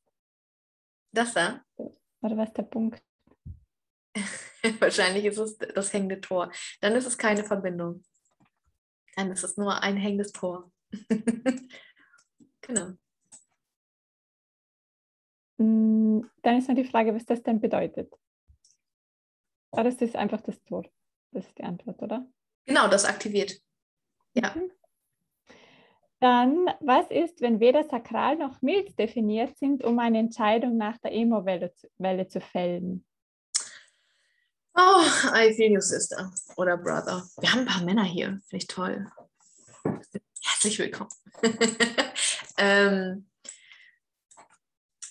Das da? Oder was der Punkt? Wahrscheinlich ist es das hängende Tor. Dann ist es keine Verbindung. Dann ist es nur ein hängendes Tor. genau. Mm, dann ist noch die Frage, was das denn bedeutet. Aber das ist einfach das Tor. Das ist die Antwort, oder? Genau, das aktiviert. Ja. Mhm. Dann, was ist, wenn weder sakral noch mild definiert sind, um eine Entscheidung nach der Emo-Welle zu, Welle zu fällen? Oh, I feel you, Sister oder Brother. Wir haben ein paar Männer hier. Finde ich toll. Herzlich willkommen. ähm,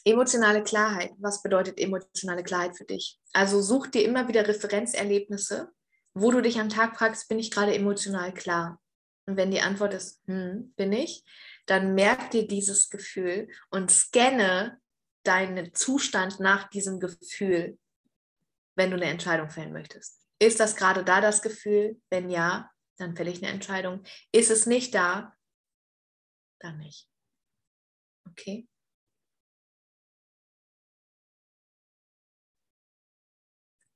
Emotionale Klarheit. Was bedeutet emotionale Klarheit für dich? Also such dir immer wieder Referenzerlebnisse, wo du dich am Tag fragst, bin ich gerade emotional klar? Und wenn die Antwort ist, hm, bin ich, dann merk dir dieses Gefühl und scanne deinen Zustand nach diesem Gefühl, wenn du eine Entscheidung fällen möchtest. Ist das gerade da das Gefühl? Wenn ja, dann fälle ich eine Entscheidung. Ist es nicht da? Dann nicht. Okay?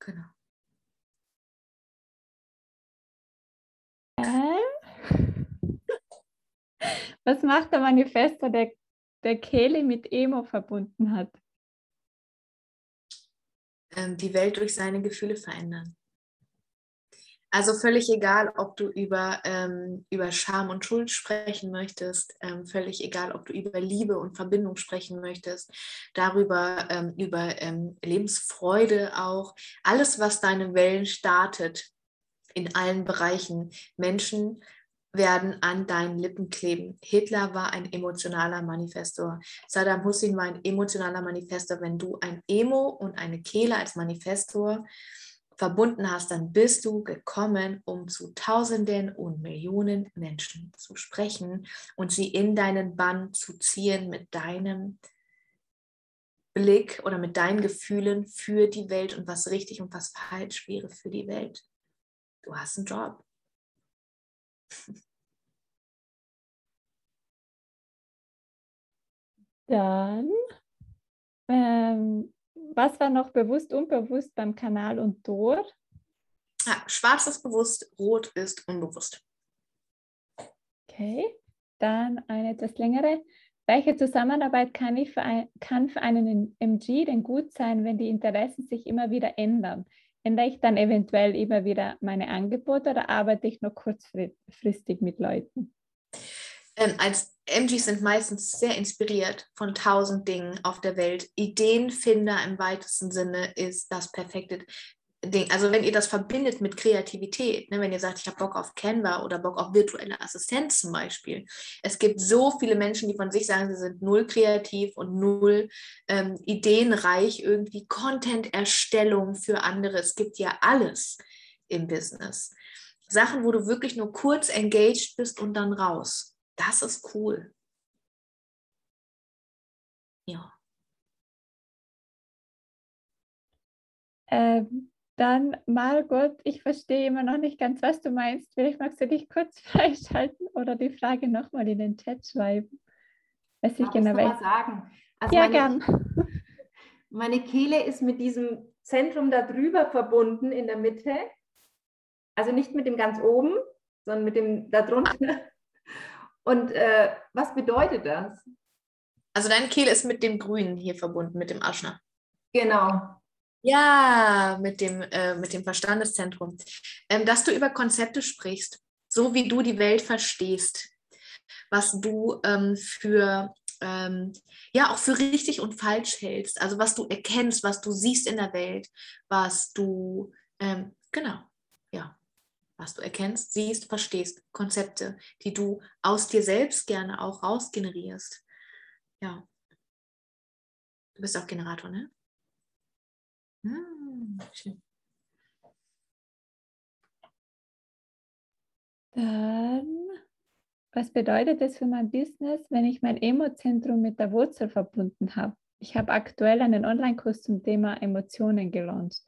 Genau. Was macht der Manifesto, der, der Kehle mit Emo verbunden hat? Ähm, die Welt durch seine Gefühle verändern. Also völlig egal, ob du über, ähm, über Scham und Schuld sprechen möchtest, ähm, völlig egal, ob du über Liebe und Verbindung sprechen möchtest, darüber, ähm, über ähm, Lebensfreude auch, alles, was deine Wellen startet, in allen Bereichen. Menschen werden an deinen Lippen kleben. Hitler war ein emotionaler Manifestor. Saddam Hussein war ein emotionaler Manifestor. Wenn du ein Emo und eine Kehle als Manifestor verbunden hast, dann bist du gekommen, um zu Tausenden und Millionen Menschen zu sprechen und sie in deinen Bann zu ziehen mit deinem Blick oder mit deinen Gefühlen für die Welt und was richtig und was falsch wäre für die Welt. Du hast einen Job. Dann ähm, was war noch bewusst, unbewusst beim Kanal und Tor? Ja, schwarz ist bewusst, rot ist unbewusst. Okay, dann eine etwas längere. welche Zusammenarbeit kann, ich für ein, kann für einen MG denn gut sein, wenn die Interessen sich immer wieder ändern? Ändere ich dann eventuell immer wieder meine Angebote oder arbeite ich nur kurzfristig mit Leuten? Ähm, als MGs sind meistens sehr inspiriert von tausend Dingen auf der Welt. Ideenfinder im weitesten Sinne ist das perfekte Ding. Also wenn ihr das verbindet mit Kreativität, ne, wenn ihr sagt, ich habe Bock auf Canva oder Bock auf virtuelle Assistenz zum Beispiel. Es gibt so viele Menschen, die von sich sagen, sie sind null kreativ und null ähm, ideenreich, irgendwie Content-Erstellung für andere. Es gibt ja alles im Business. Sachen, wo du wirklich nur kurz engaged bist und dann raus. Das ist cool. Ja. Ähm, dann, Margot, ich verstehe immer noch nicht ganz, was du meinst. Vielleicht magst du dich kurz freischalten oder die Frage nochmal in den Chat schreiben. Weiß ich genau mal sagen. Also ja, meine, gern. Meine Kehle ist mit diesem Zentrum da drüber verbunden in der Mitte. Also nicht mit dem ganz oben, sondern mit dem da drunter. Und äh, was bedeutet das? Also deine Kehle ist mit dem Grünen hier verbunden, mit dem Aschner. Genau. Ja, mit dem, äh, mit dem Verstandeszentrum. Ähm, dass du über Konzepte sprichst, so wie du die Welt verstehst, was du ähm, für ähm, ja auch für richtig und falsch hältst, also was du erkennst, was du siehst in der Welt, was du ähm, genau, ja was du erkennst, siehst, verstehst, Konzepte, die du aus dir selbst gerne auch rausgenerierst. Ja. Du bist auch Generator, ne? Hm, schön. Dann, was bedeutet es für mein Business, wenn ich mein Emozentrum mit der Wurzel verbunden habe? Ich habe aktuell einen Online-Kurs zum Thema Emotionen gelauncht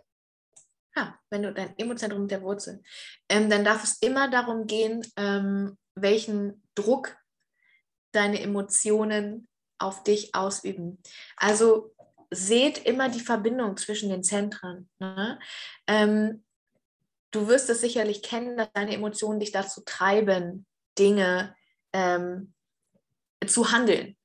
ja, wenn du dein Emozentrum mit der Wurzel, ähm, dann darf es immer darum gehen, ähm, welchen Druck deine Emotionen auf dich ausüben. Also seht immer die Verbindung zwischen den Zentren. Ne? Ähm, du wirst es sicherlich kennen, dass deine Emotionen dich dazu treiben, Dinge ähm, zu handeln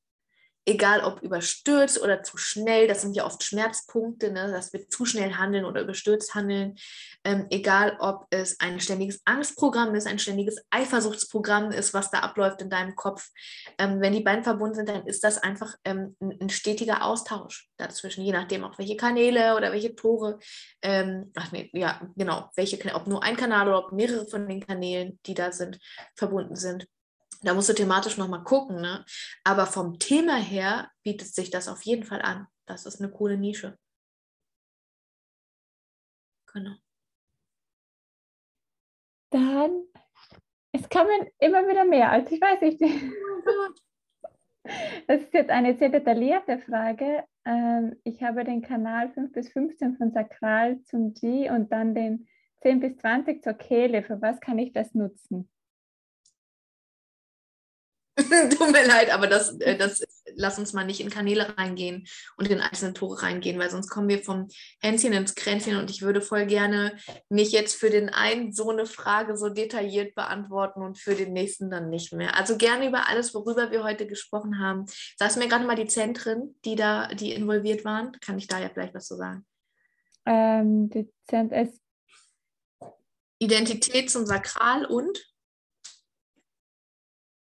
egal ob überstürzt oder zu schnell, das sind ja oft Schmerzpunkte, ne, dass wir zu schnell handeln oder überstürzt handeln, ähm, egal ob es ein ständiges Angstprogramm ist, ein ständiges Eifersuchtsprogramm ist, was da abläuft in deinem Kopf. Ähm, wenn die beiden verbunden sind, dann ist das einfach ähm, ein, ein, stetiger Austausch dazwischen, je nachdem auch welche Kanäle oder welche Tore, ähm, ach nee, ja, genau, welche, ob nur ein Kanal oder ob mehrere von den Kanälen, die da sind, verbunden sind. Da musst du thematisch nochmal gucken. Ne? Aber vom Thema her bietet sich das auf jeden Fall an. Das ist eine coole Nische. Genau. Dann, es kommen immer wieder mehr, als ich weiß nicht. Das ist jetzt eine sehr detaillierte Frage. Ähm, ich habe den Kanal 5 bis 15 von Sakral zum G und dann den 10 bis 20 zur Kehle. Für was kann ich das nutzen? Tut mir leid, aber das, äh, das lass uns mal nicht in Kanäle reingehen und in einzelne Tore reingehen, weil sonst kommen wir vom Hänschen ins Kränzchen und ich würde voll gerne nicht jetzt für den einen so eine Frage so detailliert beantworten und für den nächsten dann nicht mehr. Also gerne über alles, worüber wir heute gesprochen haben. Sagst mir gerade mal die Zentren, die da, die involviert waren. Kann ich da ja vielleicht was zu sagen? Ähm, die Zentren Identität zum Sakral und?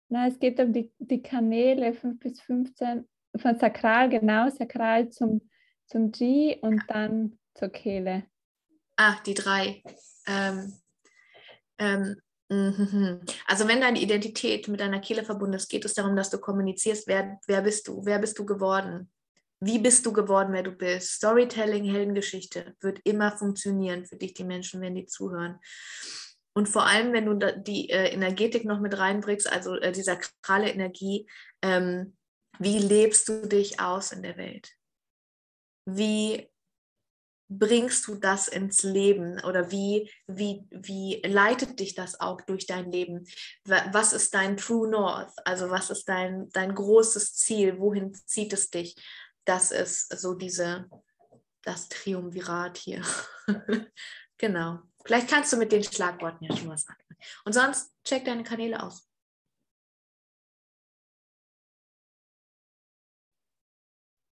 Na, es geht um die, die Kanäle 5 bis 15 von Sakral, genau, Sakral zum, zum G und dann zur Kehle. Ah, die drei. Ähm, ähm, mhm. also wenn deine Identität mit deiner Kehle verbunden ist, geht es darum, dass du kommunizierst, wer, wer bist du, wer bist du geworden, wie bist du geworden, wer du bist. Storytelling, Heldengeschichte wird immer funktionieren für dich, die Menschen, wenn die zuhören. Und vor allem, wenn du die äh, Energetik noch mit reinbringst, also äh, die sakrale Energie, ähm, wie lebst du dich aus in der Welt? Wie bringst du das ins Leben oder wie, wie, wie leitet dich das auch durch dein Leben? Was ist dein True North? Also was ist dein, dein großes Ziel? Wohin zieht es dich? Das ist so diese, das Triumvirat hier. genau. Vielleicht kannst du mit den Schlagworten ja schon was anfangen. Und sonst check deine Kanäle aus.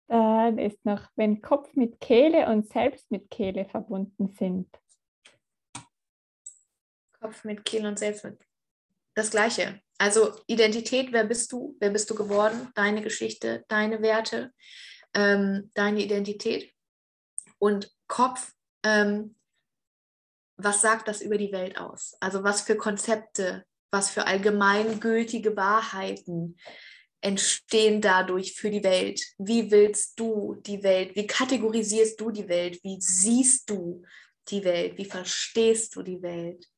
Dann ist noch, wenn Kopf mit Kehle und Selbst mit Kehle verbunden sind. Kopf mit Kehle und Selbst mit. Das Gleiche. Also Identität, wer bist du? Wer bist du geworden? Deine Geschichte, deine Werte, ähm, deine Identität. Und Kopf, ähm, was sagt das über die Welt aus? Also was für Konzepte, was für allgemeingültige Wahrheiten entstehen dadurch für die Welt? Wie willst du die Welt? Wie kategorisierst du die Welt? Wie siehst du die Welt? Wie verstehst du die Welt?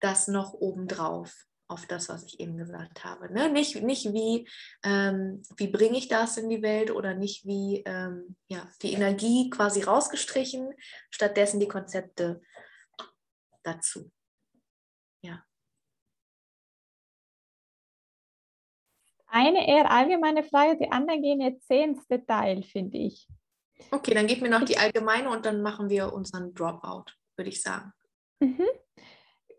Das noch obendrauf auf das, was ich eben gesagt habe. Ne? Nicht, nicht wie, ähm, wie bringe ich das in die Welt oder nicht wie ähm, ja, die Energie quasi rausgestrichen, stattdessen die Konzepte dazu. Ja. Eine eher allgemeine Frage, die anderen gehen jetzt sehr ins Detail, finde ich. Okay, dann gib mir noch die allgemeine und dann machen wir unseren Dropout, würde ich sagen. Mhm.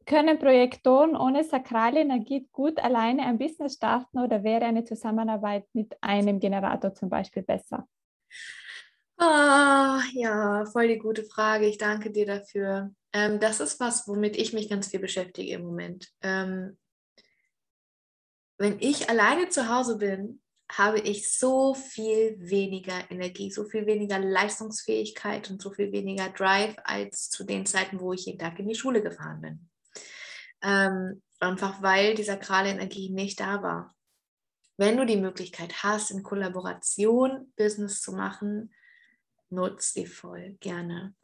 Können Projektoren ohne sakrale Energie gut alleine ein Business starten oder wäre eine Zusammenarbeit mit einem Generator zum Beispiel besser? Ah, ja, voll die gute Frage. Ich danke dir dafür. Ähm, das ist was, womit ich mich ganz viel beschäftige im Moment. Ähm, wenn ich alleine zu Hause bin, habe ich so viel weniger Energie, so viel weniger Leistungsfähigkeit und so viel weniger Drive als zu den Zeiten, wo ich jeden Tag in die Schule gefahren bin. Ähm, einfach weil die sakrale Energie nicht da war. Wenn du die Möglichkeit hast, in Kollaboration Business zu machen, nutz sie voll gerne.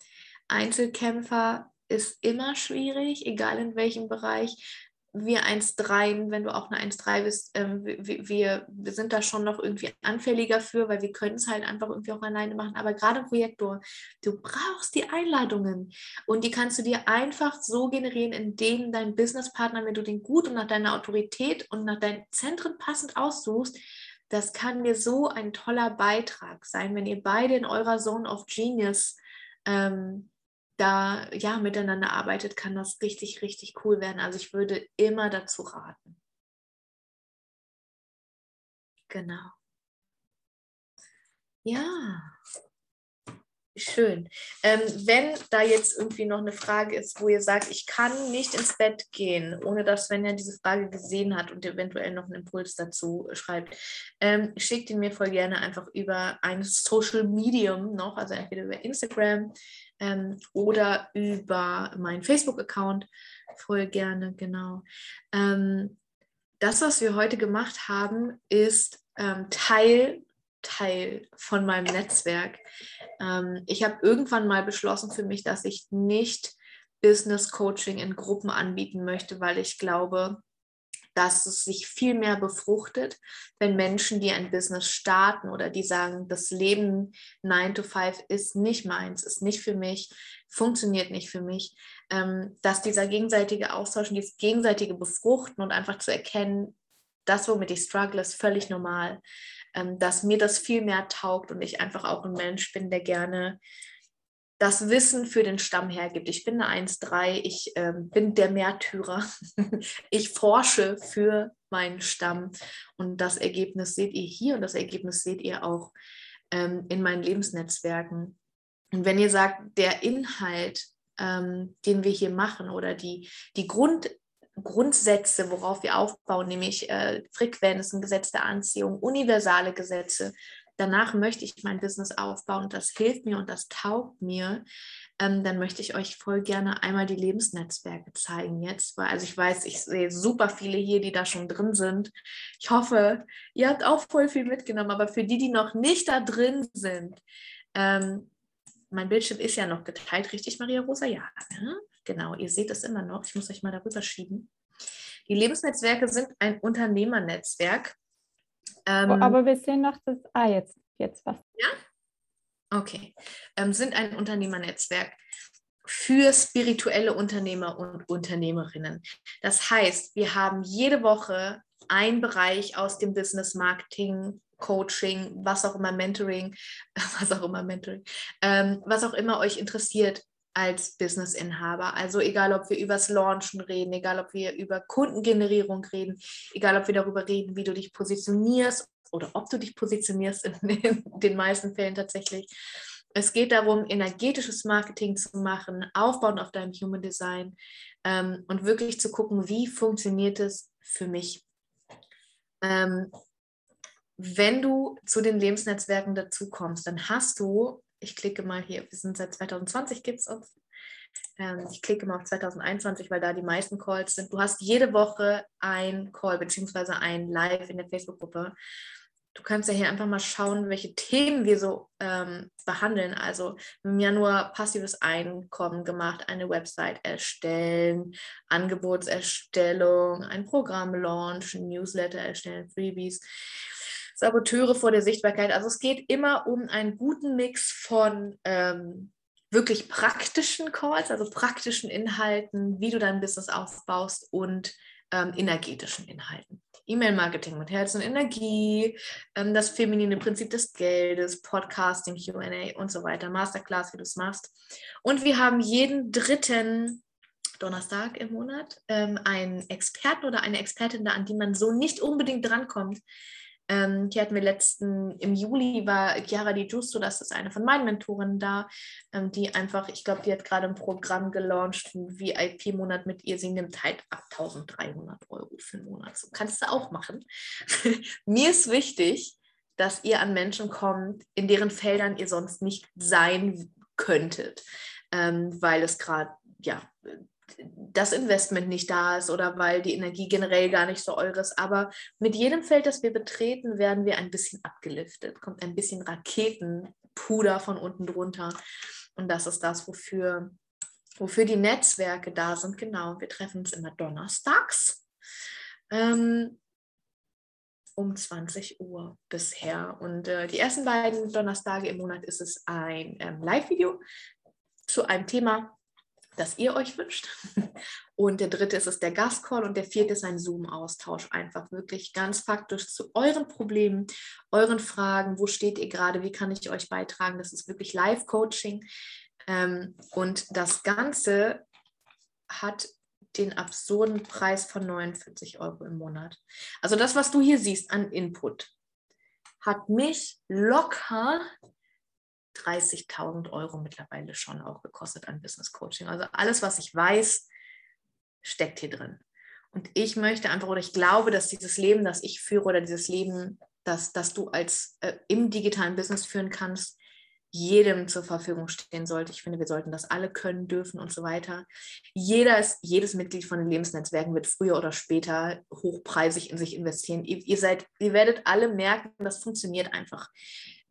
Einzelkämpfer ist immer schwierig, egal in welchem Bereich wir 1,3, wenn du auch eine 1,3 bist, ähm, wir, wir, sind da schon noch irgendwie anfälliger für, weil wir können es halt einfach irgendwie auch alleine machen. Aber gerade im Projektor, du brauchst die Einladungen und die kannst du dir einfach so generieren, indem dein Businesspartner, wenn du den gut und nach deiner Autorität und nach deinen Zentren passend aussuchst, das kann dir so ein toller Beitrag sein, wenn ihr beide in eurer Zone of Genius ähm, da ja miteinander arbeitet, kann das richtig, richtig cool werden. Also ich würde immer dazu raten. Genau. Ja, schön. Ähm, wenn da jetzt irgendwie noch eine Frage ist, wo ihr sagt, ich kann nicht ins Bett gehen, ohne dass Svenja diese Frage gesehen hat und eventuell noch einen Impuls dazu schreibt, ähm, schickt ihn mir voll gerne einfach über ein Social Medium noch, also entweder über Instagram, ähm, oder über meinen Facebook-Account. Voll gerne, genau. Ähm, das, was wir heute gemacht haben, ist ähm, Teil, Teil von meinem Netzwerk. Ähm, ich habe irgendwann mal beschlossen für mich, dass ich nicht Business Coaching in Gruppen anbieten möchte, weil ich glaube, dass es sich viel mehr befruchtet, wenn Menschen, die ein Business starten oder die sagen, das Leben 9 to 5 ist nicht meins, ist nicht für mich, funktioniert nicht für mich, ähm, dass dieser gegenseitige Austausch und dieses gegenseitige Befruchten und einfach zu erkennen, das, womit ich struggle, ist völlig normal, ähm, dass mir das viel mehr taugt und ich einfach auch ein Mensch bin, der gerne das Wissen für den Stamm hergibt. Ich bin eine 1-3, ich ähm, bin der Märtyrer. ich forsche für meinen Stamm und das Ergebnis seht ihr hier und das Ergebnis seht ihr auch ähm, in meinen Lebensnetzwerken. Und wenn ihr sagt, der Inhalt, ähm, den wir hier machen oder die, die Grund, Grundsätze, worauf wir aufbauen, nämlich äh, Frequenzen, Gesetz der Anziehung, universale Gesetze, danach möchte ich mein Business aufbauen und das hilft mir und das taugt mir, ähm, dann möchte ich euch voll gerne einmal die Lebensnetzwerke zeigen jetzt, weil also ich weiß, ich sehe super viele hier, die da schon drin sind. Ich hoffe, ihr habt auch voll viel mitgenommen, aber für die, die noch nicht da drin sind, ähm, mein Bildschirm ist ja noch geteilt, richtig, Maria Rosa? Ja, ne? Genau, ihr seht es immer noch. Ich muss euch mal darüber schieben. Die Lebensnetzwerke sind ein Unternehmernetzwerk ähm, Aber wir sehen noch das. Ah, jetzt, jetzt was. Ja? Okay. Ähm, sind ein Unternehmernetzwerk für spirituelle Unternehmer und Unternehmerinnen. Das heißt, wir haben jede Woche einen Bereich aus dem Business Marketing, Coaching, was auch immer, Mentoring, was auch immer, Mentoring, ähm, was auch immer euch interessiert, als Business-Inhaber. Also egal, ob wir übers Launchen reden, egal, ob wir über Kundengenerierung reden, egal, ob wir darüber reden, wie du dich positionierst oder ob du dich positionierst in, den meisten Fällen tatsächlich. Es geht darum, energetisches Marketing zu machen, aufbauen auf deinem Human Design ähm, und wirklich zu gucken, wie funktioniert es für mich. Ähm, wenn du zu den Lebensnetzwerken dazukommst, dann hast du, ich klicke mal hier, wir sind seit 2020 gibt es uns, ähm, ich klicke mal auf 2021, weil da die meisten Calls sind. Du hast jede Woche ein Call beziehungsweise ein Live in der Facebook-Gruppe du kannst ja hier einfach mal schauen, welche Themen wir so ähm, behandeln. Also im Januar passives Einkommen gemacht, eine Website erstellen, Angebotserstellung, ein Programm launchen, Newsletter erstellen, Freebies. Saboteure vor der Sichtbarkeit. Also es geht immer um einen guten Mix von ähm, wirklich praktischen Calls, also praktischen Inhalten, wie du dein Business aufbaust und ähm, energetischen Inhalten. E-Mail-Marketing mit Herz und Energie, ähm, das feminine Prinzip des Geldes, Podcasting, QA und so weiter, Masterclass, wie du es machst. Und wir haben jeden dritten Donnerstag im Monat ähm, einen Experten oder eine Expertin da, an die man so nicht unbedingt drankommt. Ähm, hier hatten wir letzten, im Juli war Chiara Di Giusto, das ist eine von meinen Mentorinnen da, ähm, die einfach, ich glaube, die hat gerade ein Programm gelauncht, ein VIP-Monat mit ihr. Sie nimmt halt ab 1300 Euro für einen Monat. So kannst du auch machen. Mir ist wichtig, dass ihr an Menschen kommt, in deren Feldern ihr sonst nicht sein könntet, ähm, weil es gerade, ja, das Investment nicht da ist oder weil die Energie generell gar nicht so eures. Aber mit jedem Feld, das wir betreten, werden wir ein bisschen abgeliftet, kommt ein bisschen Raketenpuder von unten drunter. Und das ist das, wofür, wofür die Netzwerke da sind. Genau, wir treffen uns immer donnerstags. Ähm, um 20 Uhr bisher. Und äh, die ersten beiden Donnerstage im Monat ist es ein ähm, Live-Video zu einem Thema, das ihr euch wünscht. Und der dritte ist es der Gastcall und der vierte ist ein Zoom-Austausch. Einfach wirklich ganz faktisch zu euren Problemen, euren Fragen. Wo steht ihr gerade? Wie kann ich euch beitragen? Das ist wirklich Live-Coaching. Ähm, und das Ganze hat den absurden Preis von 49 Euro im Monat. Also das, was du hier siehst an Input, hat mich locker 30.000 Euro mittlerweile schon auch gekostet an Business Coaching. Also alles, was ich weiß, steckt hier drin. Und ich möchte einfach, oder ich glaube, dass dieses Leben, das ich führe, oder dieses Leben, das, das du als äh, im digitalen Business führen kannst, jedem zur Verfügung stehen sollte. Ich finde, wir sollten das alle können, dürfen und so weiter. Jeder ist, jedes Mitglied von den Lebensnetzwerken wird früher oder später hochpreisig in sich investieren. Ihr, ihr, seid, ihr werdet alle merken, das funktioniert einfach.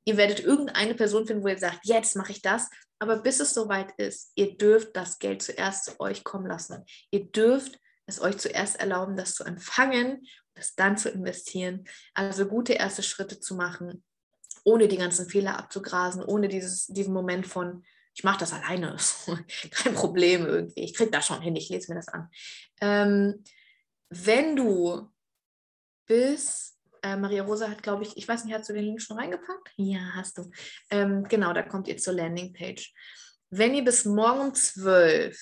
Ihr werdet irgendeine Person finden, wo ihr sagt, jetzt mache ich das. Aber bis es soweit ist, ihr dürft das Geld zuerst zu euch kommen lassen. Ihr dürft es euch zuerst erlauben, das zu empfangen, das dann zu investieren. Also gute erste Schritte zu machen, ohne die ganzen Fehler abzugrasen, ohne dieses, diesen Moment von, ich mache das alleine, kein Problem irgendwie, ich kriege das schon hin, ich lese mir das an. Ähm, wenn du bis äh, Maria Rosa hat, glaube ich, ich weiß nicht, hast du den Link schon reingepackt? Ja, hast du. Ähm, genau, da kommt ihr zur Landingpage. Wenn ihr bis morgen um 12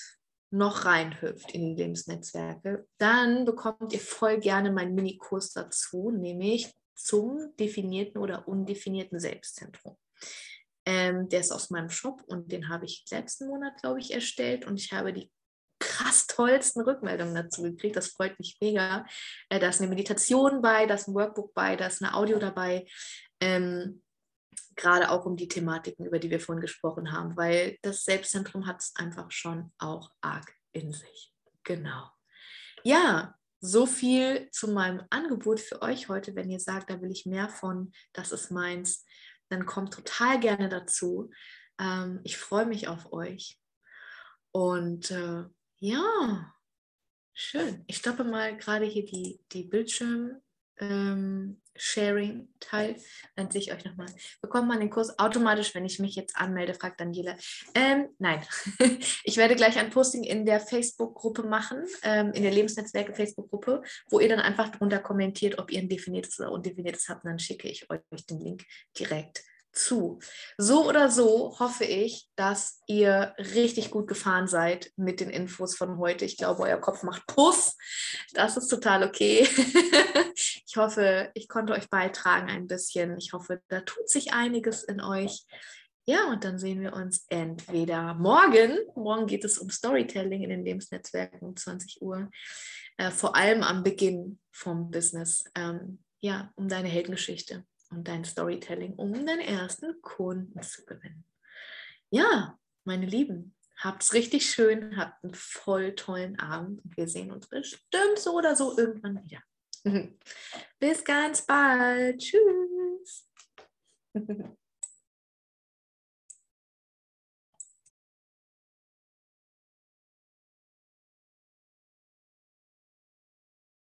noch reinhüpft in die Lebensnetzwerke, dann bekommt ihr voll gerne meinen Minikurs dazu, nämlich zum definierten oder undefinierten Selbstzentrum. Ähm, der ist aus meinem Shop und den habe ich letzten Monat, glaube ich, erstellt und ich habe die krass tollsten Rückmeldungen dazu gekriegt. Das freut mich mega. Äh, da ist eine Meditation bei, da ist ein Workbook bei, da ist eine Audio dabei. Ähm, gerade auch um die Thematiken, über die wir vorhin gesprochen haben, weil das Selbstzentrum hat es einfach schon auch arg in sich. Genau. Ja, so viel zu meinem Angebot für euch heute. Wenn ihr sagt, da will ich mehr von, das ist meins, dann kommt total gerne dazu. Ähm, ich freue mich auf euch. Und äh, ja, schön. Ich stoppe mal gerade hier die, die Bildschirm. Ähm, dann sehe ich euch nochmal. Bekommt man den Kurs automatisch, wenn ich mich jetzt anmelde, fragt Daniela. Ähm, nein, ich werde gleich ein Posting in der Facebook-Gruppe machen, ähm, in der Lebensnetzwerke Facebook-Gruppe, wo ihr dann einfach drunter kommentiert, ob ihr ein definiertes oder undefiniertes habt. Und dann schicke ich euch den Link direkt zu. So oder so hoffe ich, dass ihr richtig gut gefahren seid mit den Infos von heute. Ich glaube, euer Kopf macht Puss. Das ist total okay. ich hoffe, ich konnte euch beitragen ein bisschen. Ich hoffe, da tut sich einiges in euch. Ja, und dann sehen wir uns entweder morgen. Morgen geht es um Storytelling in den Lebensnetzwerken um 20 Uhr. Äh, vor allem am Beginn vom Business. Ähm, ja, um deine Heldengeschichte und dein Storytelling, um deinen ersten Kunden zu gewinnen. Ja, meine Lieben, habt's richtig schön, habt einen voll tollen Abend und wir sehen uns bestimmt so oder so irgendwann wieder. Bis ganz bald. Tschüss.